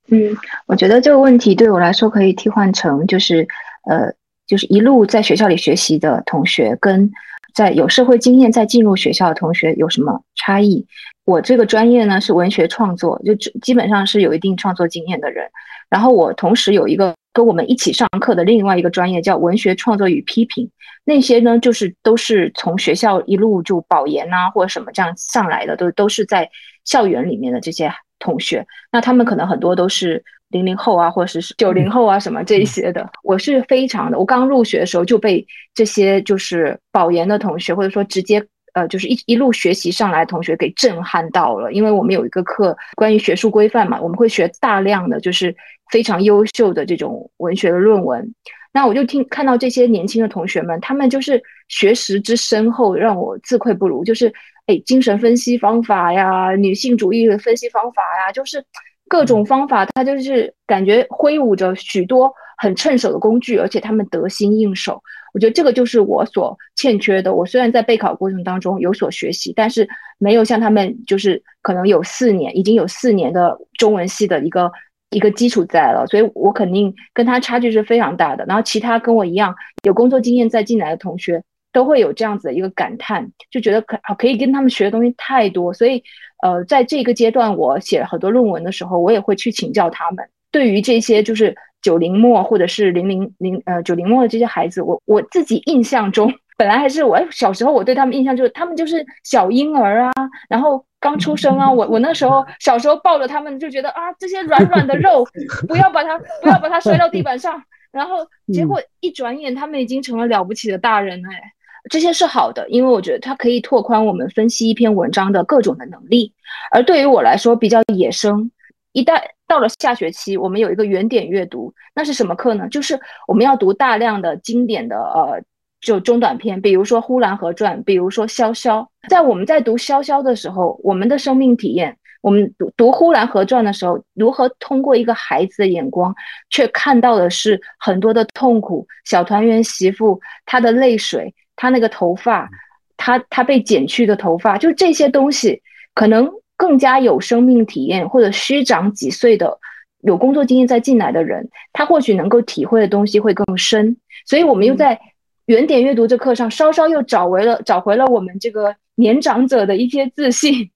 嗯，我觉得这个问题对我来说可以替换成就是呃就是一路在学校里学习的同学跟在有社会经验再进入学校的同学有什么差异？我这个专业呢是文学创作，就基本上是有一定创作经验的人。然后我同时有一个跟我们一起上课的另外一个专业叫文学创作与批评，那些呢就是都是从学校一路就保研啊或者什么这样上来的，都都是在校园里面的这些同学。那他们可能很多都是零零后啊，或者是九零后啊什么这一些的。我是非常的，我刚入学的时候就被这些就是保研的同学，或者说直接。呃，就是一一路学习上来，同学给震撼到了，因为我们有一个课关于学术规范嘛，我们会学大量的就是非常优秀的这种文学的论文。那我就听看到这些年轻的同学们，他们就是学识之深厚，让我自愧不如。就是哎，精神分析方法呀，女性主义的分析方法呀，就是各种方法，他就是感觉挥舞着许多很趁手的工具，而且他们得心应手。我觉得这个就是我所欠缺的。我虽然在备考过程当中有所学习，但是没有像他们，就是可能有四年，已经有四年的中文系的一个一个基础在了，所以我肯定跟他差距是非常大的。然后其他跟我一样有工作经验再进来的同学，都会有这样子的一个感叹，就觉得可可以跟他们学的东西太多。所以，呃，在这个阶段，我写很多论文的时候，我也会去请教他们。对于这些就是。九零末或者是零零零呃九零末的这些孩子，我我自己印象中，本来还是我小时候我对他们印象就是他们就是小婴儿啊，然后刚出生啊，我我那时候小时候抱着他们就觉得啊这些软软的肉，不要把它不要把它摔到地板上，然后结果一转眼他们已经成了了不起的大人哎，这些是好的，因为我觉得它可以拓宽我们分析一篇文章的各种的能力，而对于我来说比较野生。一旦到了下学期，我们有一个原点阅读，那是什么课呢？就是我们要读大量的经典的呃，就中短篇，比如说《呼兰河传》，比如说《潇潇》。在我们在读《潇潇》的时候，我们的生命体验，我们读读《呼兰河传》的时候，如何通过一个孩子的眼光，却看到的是很多的痛苦。小团圆媳妇她的泪水，她那个头发，她她被剪去的头发，就这些东西，可能。更加有生命体验或者虚长几岁的有工作经验再进来的人，他或许能够体会的东西会更深。所以，我们又在原点阅读这课上，稍稍又找回了找回了我们这个年长者的一些自信。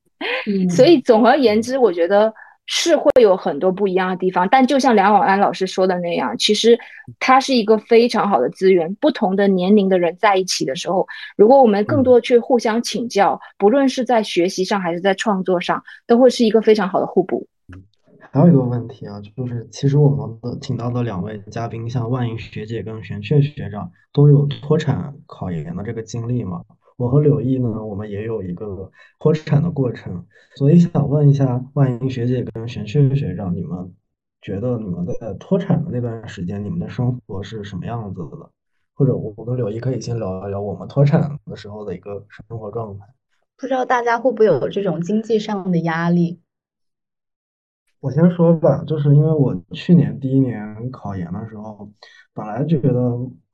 所以，总而言之，我觉得。是会有很多不一样的地方，但就像梁永安老师说的那样，其实它是一个非常好的资源。不同的年龄的人在一起的时候，如果我们更多去互相请教，不论是在学习上还是在创作上，都会是一个非常好的互补。还有一个问题啊，就是其实我们的请到的两位嘉宾，像万莹学姐跟玄雀学长，都有脱产考研的这个经历嘛。我和柳毅呢，我们也有一个脱产的过程，所以想问一下万英学姐跟玄雀学长，你们觉得你们在脱产的那段时间，你们的生活是什么样子的？或者我跟柳毅可以先聊一聊我们脱产的时候的一个生活状态。不知道大家会不会有这种经济上的压力？我先说吧，就是因为我去年第一年考研的时候，本来就觉得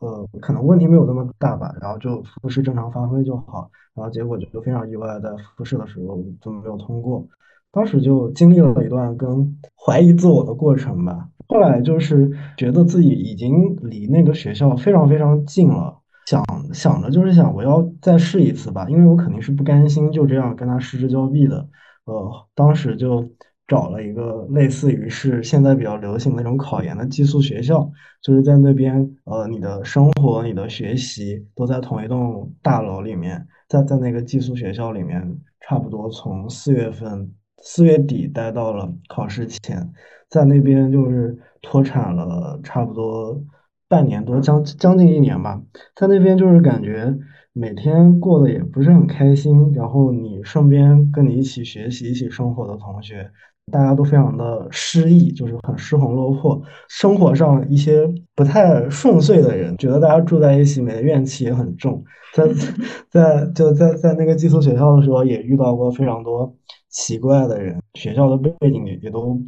呃可能问题没有那么大吧，然后就复试正常发挥就好，然后结果就非常意外，在复试的时候就没有通过，当时就经历了一段跟怀疑自我的过程吧。后来就是觉得自己已经离那个学校非常非常近了，想想着就是想我要再试一次吧，因为我肯定是不甘心就这样跟他失之交臂的，呃，当时就。找了一个类似于是现在比较流行那种考研的寄宿学校，就是在那边，呃，你的生活、你的学习都在同一栋大楼里面，在在那个寄宿学校里面，差不多从四月份四月底待到了考试前，在那边就是脱产了差不多半年多，将将近一年吧，在那边就是感觉。每天过得也不是很开心，然后你身边跟你一起学习、一起生活的同学，大家都非常的失意，就是很失魂落魄。生活上一些不太顺遂的人，觉得大家住在一起，每个怨气也很重。在 <laughs> 在就在在那个寄宿学校的时候，也遇到过非常多奇怪的人，学校的背景也也都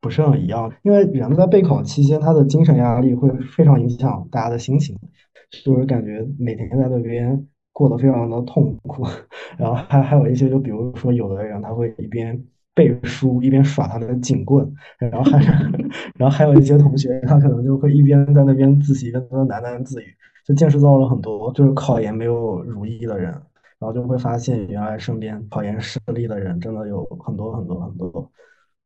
不是很一样。因为人在备考期间，他的精神压力会非常影响大家的心情。就是感觉每天在那边过得非常的痛苦，<laughs> 然后还还有一些，就比如说有的人他会一边背书一边耍他的警棍，然后还 <laughs> 然后还有一些同学他可能就会一边在那边自习一边在喃喃自语，就见识到了很多就是考研没有如意的人，然后就会发现原来身边考研失利的人真的有很多很多很多。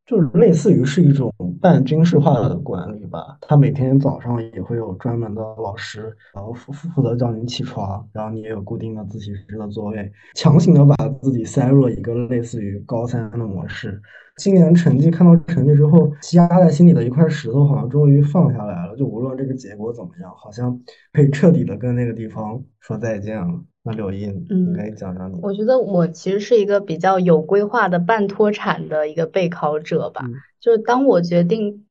就是类似于是一种半军事化的管理吧，他每天早上也会有专门的老师，然后负负责叫你起床，然后你也有固定的自习室的座位，强行的把自己塞入了一个类似于高三的模式。今年成绩看到成绩之后，积压在心里的一块石头好像终于放下来了，就无论这个结果怎么样，好像可以彻底的跟那个地方说再见了。那柳毅，你可以讲讲你。我觉得我其实是一个比较有规划的半脱产的一个备考者吧。就是当我决定，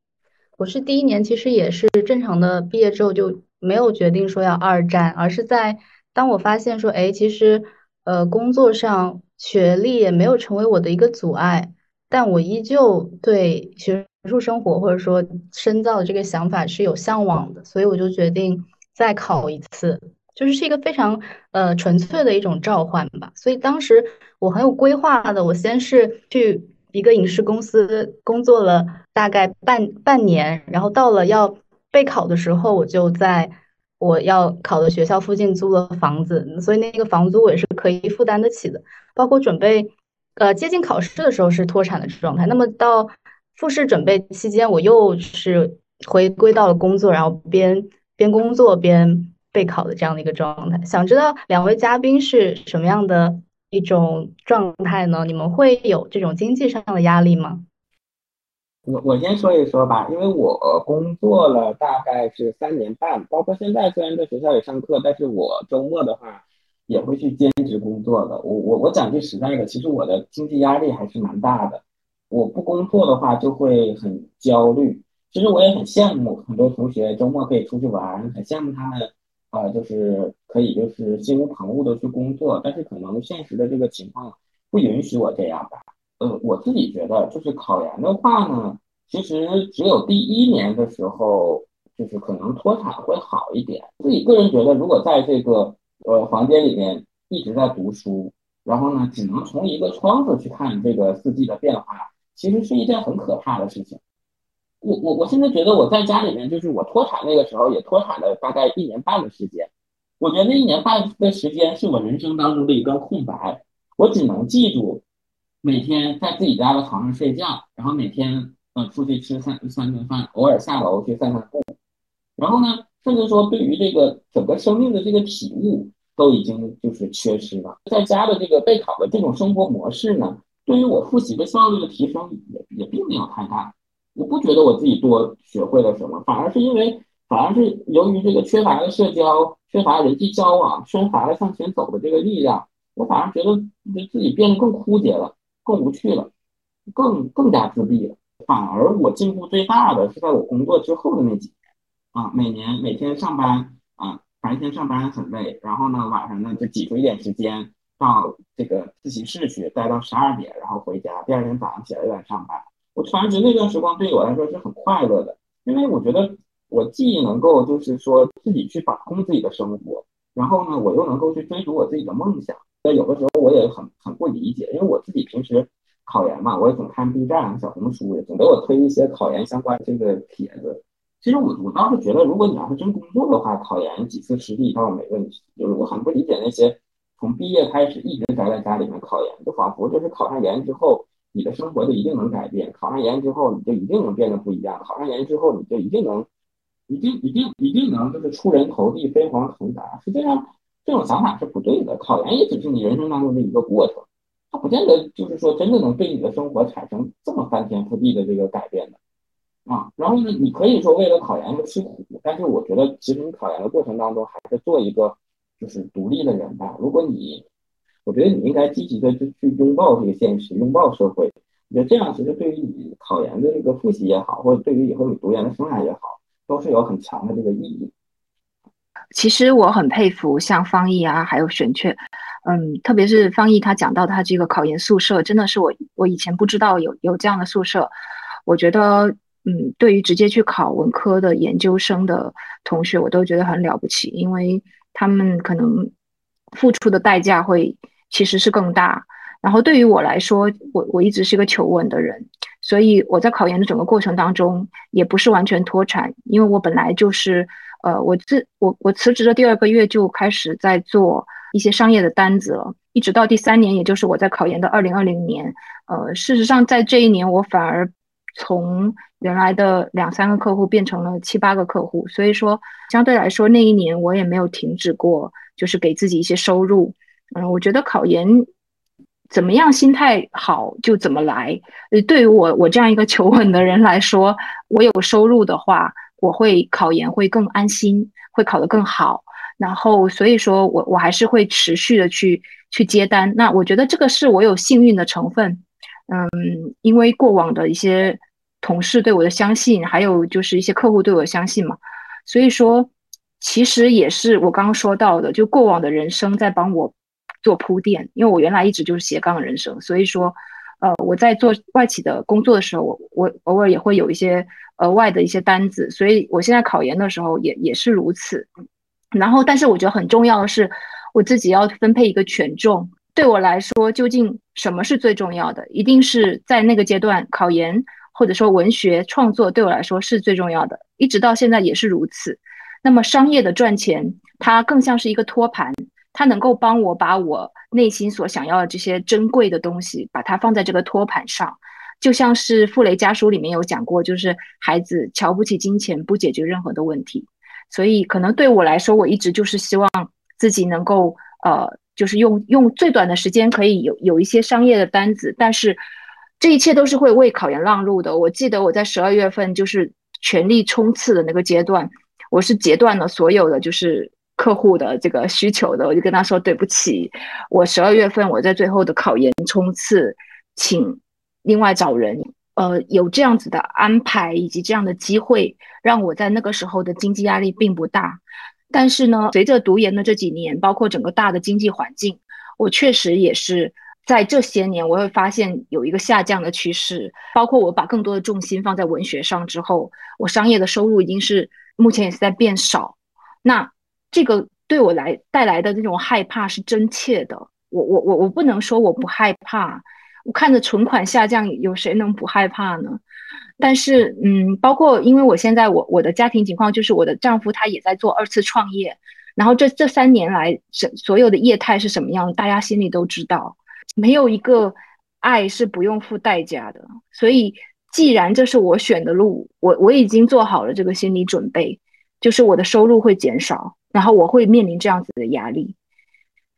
我是第一年，其实也是正常的毕业之后就没有决定说要二战，而是在当我发现说，哎，其实呃工作上学历也没有成为我的一个阻碍，但我依旧对学术生活或者说深造的这个想法是有向往的，所以我就决定再考一次。就是是一个非常呃纯粹的一种召唤吧，所以当时我很有规划的，我先是去一个影视公司工作了大概半半年，然后到了要备考的时候，我就在我要考的学校附近租了房子，所以那个房租我也是可以负担得起的。包括准备呃接近考试的时候是脱产的状态，那么到复试准备期间，我又是回归到了工作，然后边边工作边。备考的这样的一个状态，想知道两位嘉宾是什么样的一种状态呢？你们会有这种经济上的压力吗？我我先说一说吧，因为我工作了大概是三年半，包括现在虽然在学校里上课，但是我周末的话也会去兼职工作的。我我我讲句实在的，其实我的经济压力还是蛮大的。我不工作的话就会很焦虑。其实我也很羡慕很多同学周末可以出去玩，很羡慕他们。啊，就是可以，就是心无旁骛的去工作，但是可能现实的这个情况不允许我这样吧。呃，我自己觉得，就是考研的话呢，其实只有第一年的时候，就是可能脱产会好一点。自己个人觉得，如果在这个呃房间里面一直在读书，然后呢，只能从一个窗子去看这个四季的变化，其实是一件很可怕的事情。我我我现在觉得我在家里面，就是我脱产那个时候也脱产了大概一年半的时间。我觉得那一年半的时间是我人生当中的一段空白，我只能记住每天在自己家的床上睡觉，然后每天呃出去吃三三顿饭，偶尔下楼去散散步。然后呢，甚至说对于这个整个生命的这个体悟都已经就是缺失了。在家的这个备考的这种生活模式呢，对于我复习的效率的提升也也并没有太大。我不觉得我自己多学会了什么，反而是因为，反而是由于这个缺乏了社交、缺乏人际交往、缺乏了向前走的这个力量，我反而觉得自己变得更枯竭了、更无趣了、更更加自闭了。反而我进步最大的是在我工作之后的那几年啊，每年每天上班啊，白天上班很累，然后呢晚上呢就挤出一点时间到这个自习室去待到十二点，然后回家，第二天早上起来又来上班。我突然觉得那段时光对于我来说是很快乐的，因为我觉得我既能够就是说自己去把控自己的生活，然后呢我又能够去追逐我自己的梦想。那有的时候我也很很不理解，因为我自己平时。考研嘛，我也总看 B 站、小红书，也总给我推一些考研相关这个帖子。其实我我倒是觉得，如果你要是真工作的话，考研几次实地倒没问题。就是我很不理解那些从毕业开始一直宅在家里面考研，就仿佛就是考上研之后，你的生活就一定能改变；考上研之后，你就一定能变得不一样；考上研之后，你就一定能、一定、一定、一定能就是出人头地、飞黄腾达。实际上，这种想法是不对的。考研也只是你人生当中的一个过程。它不见得就是说真的能对你的生活产生这么翻天覆地的这个改变的啊。然后呢，你可以说为了考研而吃苦，但是我觉得其实你考研的过程当中还是做一个就是独立的人吧。如果你，我觉得你应该积极的去去拥抱这个现实，拥抱社会。我觉得这样其实对于你考研的这个复习也好，或者对于以后你读研的生涯也好，都是有很强的这个意义。其实我很佩服像方毅啊，还有玄雀。嗯，特别是方毅他讲到他这个考研宿舍，真的是我我以前不知道有有这样的宿舍。我觉得，嗯，对于直接去考文科的研究生的同学，我都觉得很了不起，因为他们可能付出的代价会其实是更大。然后对于我来说，我我一直是一个求稳的人，所以我在考研的整个过程当中也不是完全脱产，因为我本来就是，呃，我自我我辞职的第二个月就开始在做。一些商业的单子了，一直到第三年，也就是我在考研的二零二零年，呃，事实上在这一年，我反而从原来的两三个客户变成了七八个客户，所以说相对来说那一年我也没有停止过，就是给自己一些收入。嗯，我觉得考研怎么样，心态好就怎么来。呃，对于我我这样一个求稳的人来说，我有收入的话，我会考研会更安心，会考得更好。然后，所以说我我还是会持续的去去接单。那我觉得这个是我有幸运的成分，嗯，因为过往的一些同事对我的相信，还有就是一些客户对我的相信嘛。所以说，其实也是我刚刚说到的，就过往的人生在帮我做铺垫。因为我原来一直就是斜杠人生，所以说，呃，我在做外企的工作的时候，我我偶尔也会有一些额外的一些单子。所以我现在考研的时候也也是如此。然后，但是我觉得很重要的是，我自己要分配一个权重。对我来说，究竟什么是最重要的？一定是在那个阶段，考研或者说文学创作对我来说是最重要的，一直到现在也是如此。那么商业的赚钱，它更像是一个托盘，它能够帮我把我内心所想要的这些珍贵的东西，把它放在这个托盘上。就像是《傅雷家书》里面有讲过，就是孩子瞧不起金钱，不解决任何的问题。所以，可能对我来说，我一直就是希望自己能够，呃，就是用用最短的时间可以有有一些商业的单子，但是这一切都是会为考研让路的。我记得我在十二月份就是全力冲刺的那个阶段，我是截断了所有的就是客户的这个需求的，我就跟他说对不起，我十二月份我在最后的考研冲刺，请另外找人。呃，有这样子的安排以及这样的机会，让我在那个时候的经济压力并不大。但是呢，随着读研的这几年，包括整个大的经济环境，我确实也是在这些年，我会发现有一个下降的趋势。包括我把更多的重心放在文学上之后，我商业的收入已经是目前也是在变少。那这个对我来带来的这种害怕是真切的。我我我我不能说我不害怕。我看着存款下降，有谁能不害怕呢？但是，嗯，包括因为我现在我我的家庭情况，就是我的丈夫他也在做二次创业，然后这这三年来，所所有的业态是什么样，大家心里都知道，没有一个爱是不用付代价的。所以，既然这是我选的路，我我已经做好了这个心理准备，就是我的收入会减少，然后我会面临这样子的压力。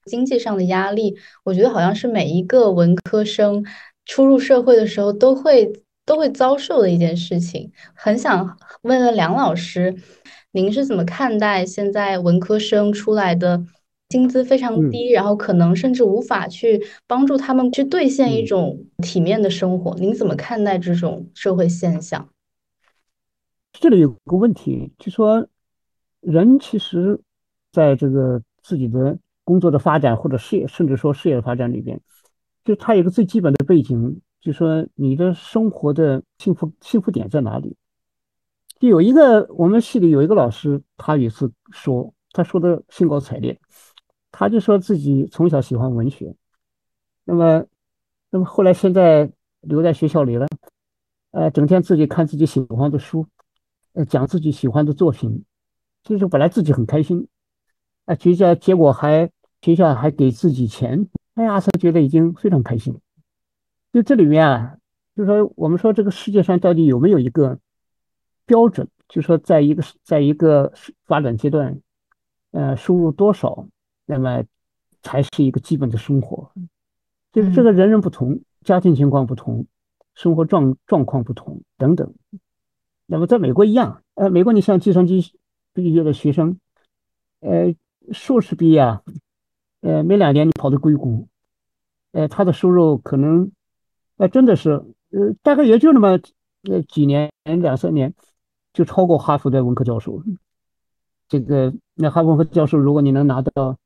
经济上的压力，我觉得好像是每一个文科生初入社会的时候都会都会遭受的一件事情。很想问问梁老师，您是怎么看待现在文科生出来的薪资非常低，然后可能甚至无法去帮助他们去兑现一种体面的生活。您怎么看待这种社会现象？这里有个问题，就说人其实在这个自己的工作的发展或者事业，甚至说事业的发展里边，就他有个最基本的背景，就说你的生活的幸福幸福点在哪里？就有一个我们系里有一个老师，他也是说，他说的兴高采烈。他就说自己从小喜欢文学，那么，那么后来现在留在学校里了，呃，整天自己看自己喜欢的书，呃，讲自己喜欢的作品，就是本来自己很开心，啊，学校结果还学校还给自己钱，哎呀，他觉得已经非常开心。就这里面啊，就说我们说这个世界上到底有没有一个标准，就说在一个在一个发展阶段，呃，收入多少？那么才是一个基本的生活，就是这个人人不同，家庭情况不同，生活状状况不同等等。那么在美国一样，呃，美国你像计算机毕业的学生，呃，硕士毕业啊，呃，没两年你跑到硅谷，呃，他的收入可能，呃，真的是，呃，大概也就那么呃几年两三年，就超过哈佛的文科教授。这个那哈佛文科教授，如果你能拿到。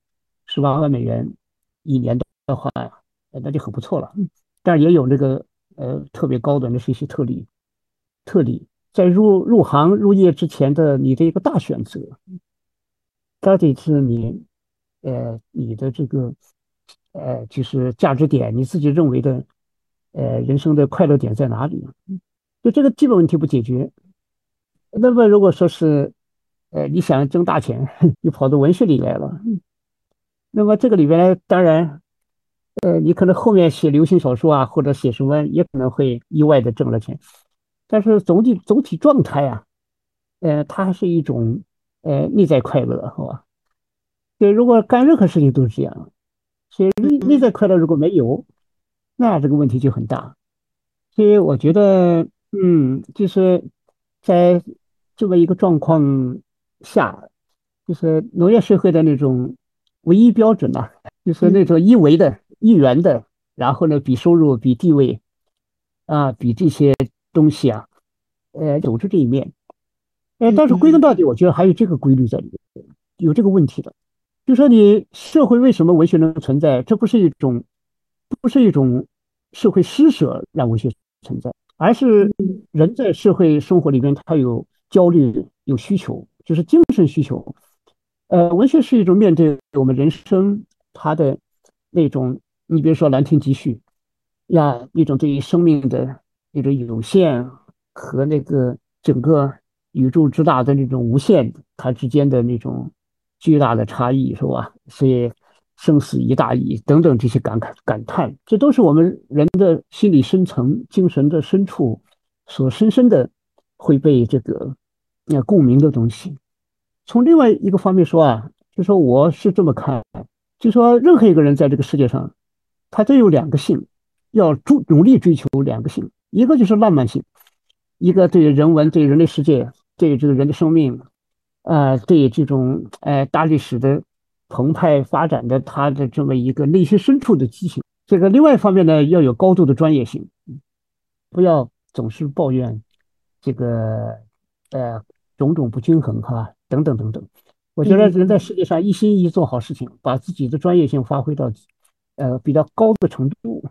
十八万美元一年的话，那就很不错了。但是也有那个呃特别高的，那是一些特例。特例在入入行入业之前的你的一个大选择，到底是你呃你的这个呃就是价值点，你自己认为的呃人生的快乐点在哪里？就这个基本问题不解决，那么如果说是呃你想挣大钱，<laughs> 你跑到文学里来了。那么这个里边呢，当然，呃，你可能后面写流行小说啊，或者写什么，也可能会意外的挣了钱，但是总体总体状态啊，呃，它还是一种呃内在快乐，好吧？对，如果干任何事情都是这样，所以内内在快乐如果没有，那这个问题就很大。所以我觉得，嗯，就是在这么一个状况下，就是农业社会的那种。唯一标准呢，就是那种一维的、一元的，然后呢，比收入、比地位，啊，比这些东西啊，呃，组织这一面。呃，但是归根到底，我觉得还有这个规律在里面，有这个问题的。就说你社会为什么文学能存在？这不是一种，不是一种社会施舍让文学存在，而是人在社会生活里面，他有焦虑、有需求，就是精神需求。呃，文学是一种面对我们人生它的那种，你比如说《兰亭集序》呀，一种对于生命的那种有限和那个整个宇宙之大的那种无限，它之间的那种巨大的差异，是吧？所以生死一大义等等这些感慨感叹，这都是我们人的心理深层、精神的深处所深深的会被这个呃共鸣的东西。从另外一个方面说啊，就说我是这么看，就说任何一个人在这个世界上，他都有两个性，要注努力追求两个性，一个就是浪漫性，一个对人文、对人类世界、对这个人的生命，呃，对这种哎大历史的澎湃发展的他的这么一个内心深处的激情。这个另外一方面呢，要有高度的专业性，不要总是抱怨这个呃种种不均衡哈。等等等等，我觉得人在世界上一心一意做好事情，把自己的专业性发挥到呃比较高的程度，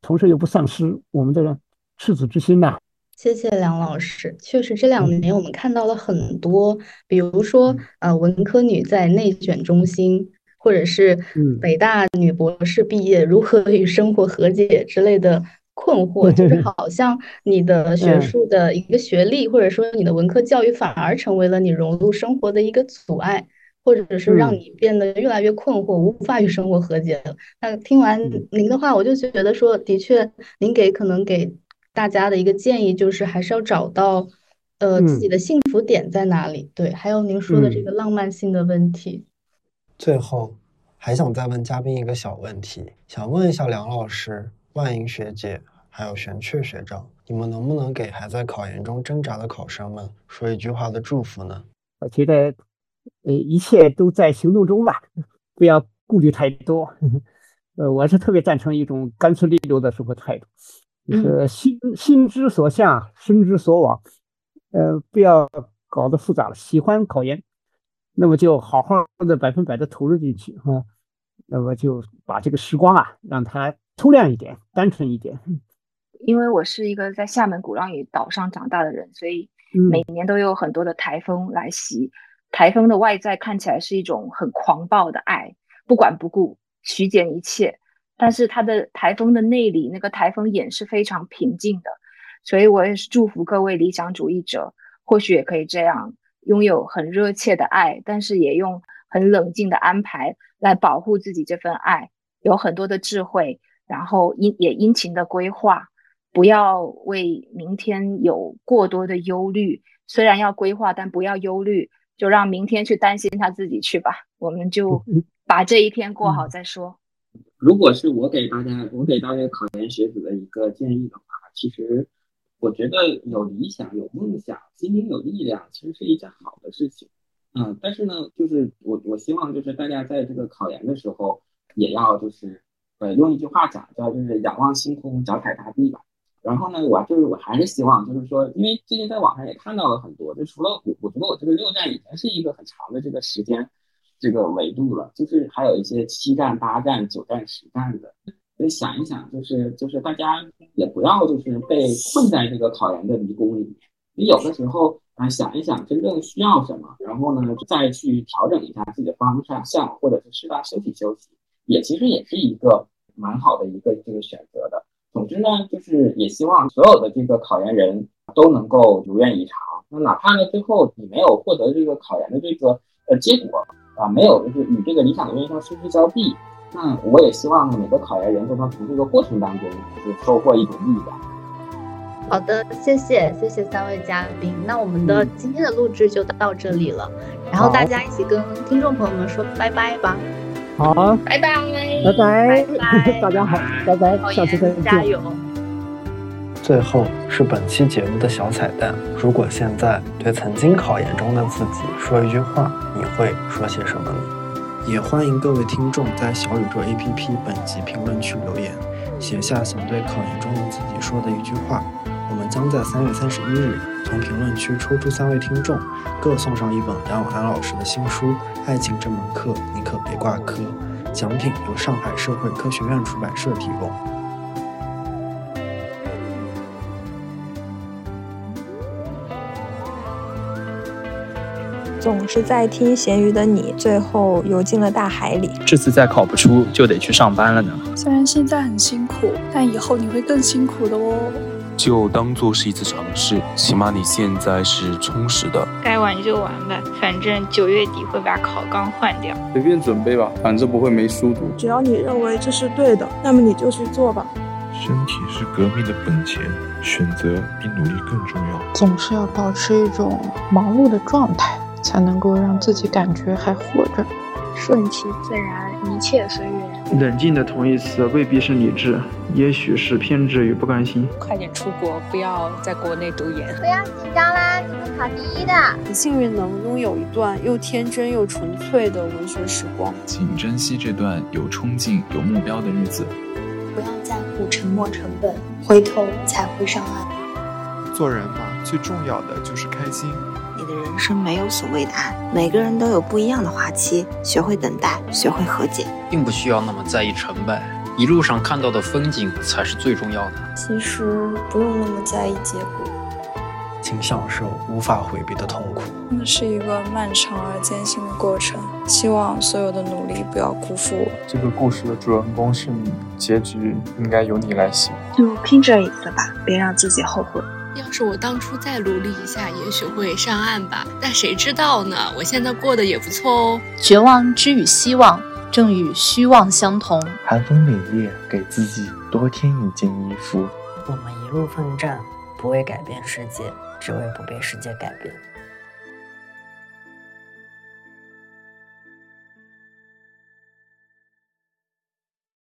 同时又不丧失我们的赤子之心呐。谢谢梁老师，确实这两年我们看到了很多，比如说呃文科女在内卷中心，或者是北大女博士毕业如何与生活和解之类的。困惑就是 <laughs> 好像你的学术的一个学历，或者说你的文科教育，反而成为了你融入生活的一个阻碍，或者是让你变得越来越困惑，无法与生活和解了。那听完您的话，我就觉得说，的确，您给可能给大家的一个建议就是，还是要找到呃自己的幸福点在哪里。对，还有您说的这个浪漫性的问题。最后，还想再问嘉宾一个小问题，想问一下梁老师。万莹学姐，还有玄雀学长，你们能不能给还在考研中挣扎的考生们说一句话的祝福呢？我觉得，呃，一切都在行动中吧。不要顾虑太多。<laughs> 呃，我是特别赞成一种干脆利落的生活态度，就是心心之所向，身之所往。呃，不要搞得复杂了。喜欢考研，那么就好好的百分百的投入进去哈。那么就把这个时光啊，让它粗亮一点，单纯一点。因为我是一个在厦门鼓浪屿岛上长大的人，所以每年都有很多的台风来袭。台风的外在看起来是一种很狂暴的爱，不管不顾，虚减一切。但是它的台风的内里，那个台风眼是非常平静的。所以我也是祝福各位理想主义者，或许也可以这样，拥有很热切的爱，但是也用很冷静的安排来保护自己这份爱，有很多的智慧，然后殷也殷勤的规划，不要为明天有过多的忧虑。虽然要规划，但不要忧虑，就让明天去担心他自己去吧。我们就把这一天过好再说。如果是我给大家，我给大家考研学子的一个建议的话，其实。我觉得有理想、有梦想、心灵有力量，其实是一件好的事情。嗯，但是呢，就是我我希望就是大家在这个考研的时候，也要就是呃用一句话讲，叫就是仰望星空，脚踩大地吧。然后呢，我就是我还是希望就是说，因为最近在网上也看到了很多，就除了我，我觉得我这个六站已经是一个很长的这个时间这个维度了，就是还有一些七站、八站、九站、十站的。所以想一想，就是就是大家也不要就是被困在这个考研的迷宫里面。你有的时候啊，想一想真正需要什么，然后呢再去调整一下自己的方向向，或者是适当休息休息，也其实也是一个蛮好的一个这个选择的。总之呢，就是也希望所有的这个考研人都能够如愿以偿。那哪怕呢最后你没有获得这个考研的这个呃结果啊，没有就是与这个理想的院校失之交臂。那我也希望，每个考研人都能从这个过程当中，就是收获一种力量。好的，谢谢谢谢三位嘉宾。那我们的今天的录制就到这里了，然后大家一起跟听众朋友们说拜拜吧。好，拜拜，拜拜，<laughs> 大家好，拜拜，下次再见，加油。最后是本期节目的小彩蛋，如果现在对曾经考研中的自己说一句话，你会说些什么呢？也欢迎各位听众在小宇宙 APP 本集评论区留言，写下想对考研中的自己说的一句话。我们将在三月三十一日从评论区抽出三位听众，各送上一本梁永安老师的新书《爱情这门课你可别挂科》，奖品由上海社会科学院出版社提供。总是在听咸鱼的你，最后游进了大海里。这次再考不出，就得去上班了呢。虽然现在很辛苦，但以后你会更辛苦的哦。就当做是一次尝试，起码你现在是充实的。该玩就玩吧，反正九月底会把考纲换掉。随便准备吧，反正不会没书读。只要你认为这是对的，那么你就去做吧。身体是革命的本钱，选择比努力更重要。总是要保持一种忙碌的状态。才能够让自己感觉还活着，顺其自然，一切随缘。冷静的同义词未必是理智，也许是偏执与不甘心。快点出国，不要在国内读研。不要紧张啦，你会考第一的。很幸运能拥有一段又天真又纯粹的文学时光，请珍惜这段有冲劲、有目标的日子。不要在乎沉没成本，回头才会上岸。做人嘛，最重要的就是开心。人生没有所谓的爱，每个人都有不一样的花期。学会等待，学会和解，并不需要那么在意成败，一路上看到的风景才是最重要的。其实不用那么在意结果，请享受无法回避的痛苦。那是一个漫长而艰辛的过程，希望所有的努力不要辜负我。这个故事的主人公是你，结局应该由你来写。就拼这一次吧，别让自己后悔。要是我当初再努力一下，也许会上岸吧。但谁知道呢？我现在过得也不错哦。绝望之与希望，正与虚妄相同。寒风凛冽，给自己多添一件衣服。我们一路奋战，不为改变世界，只为不被世界改变。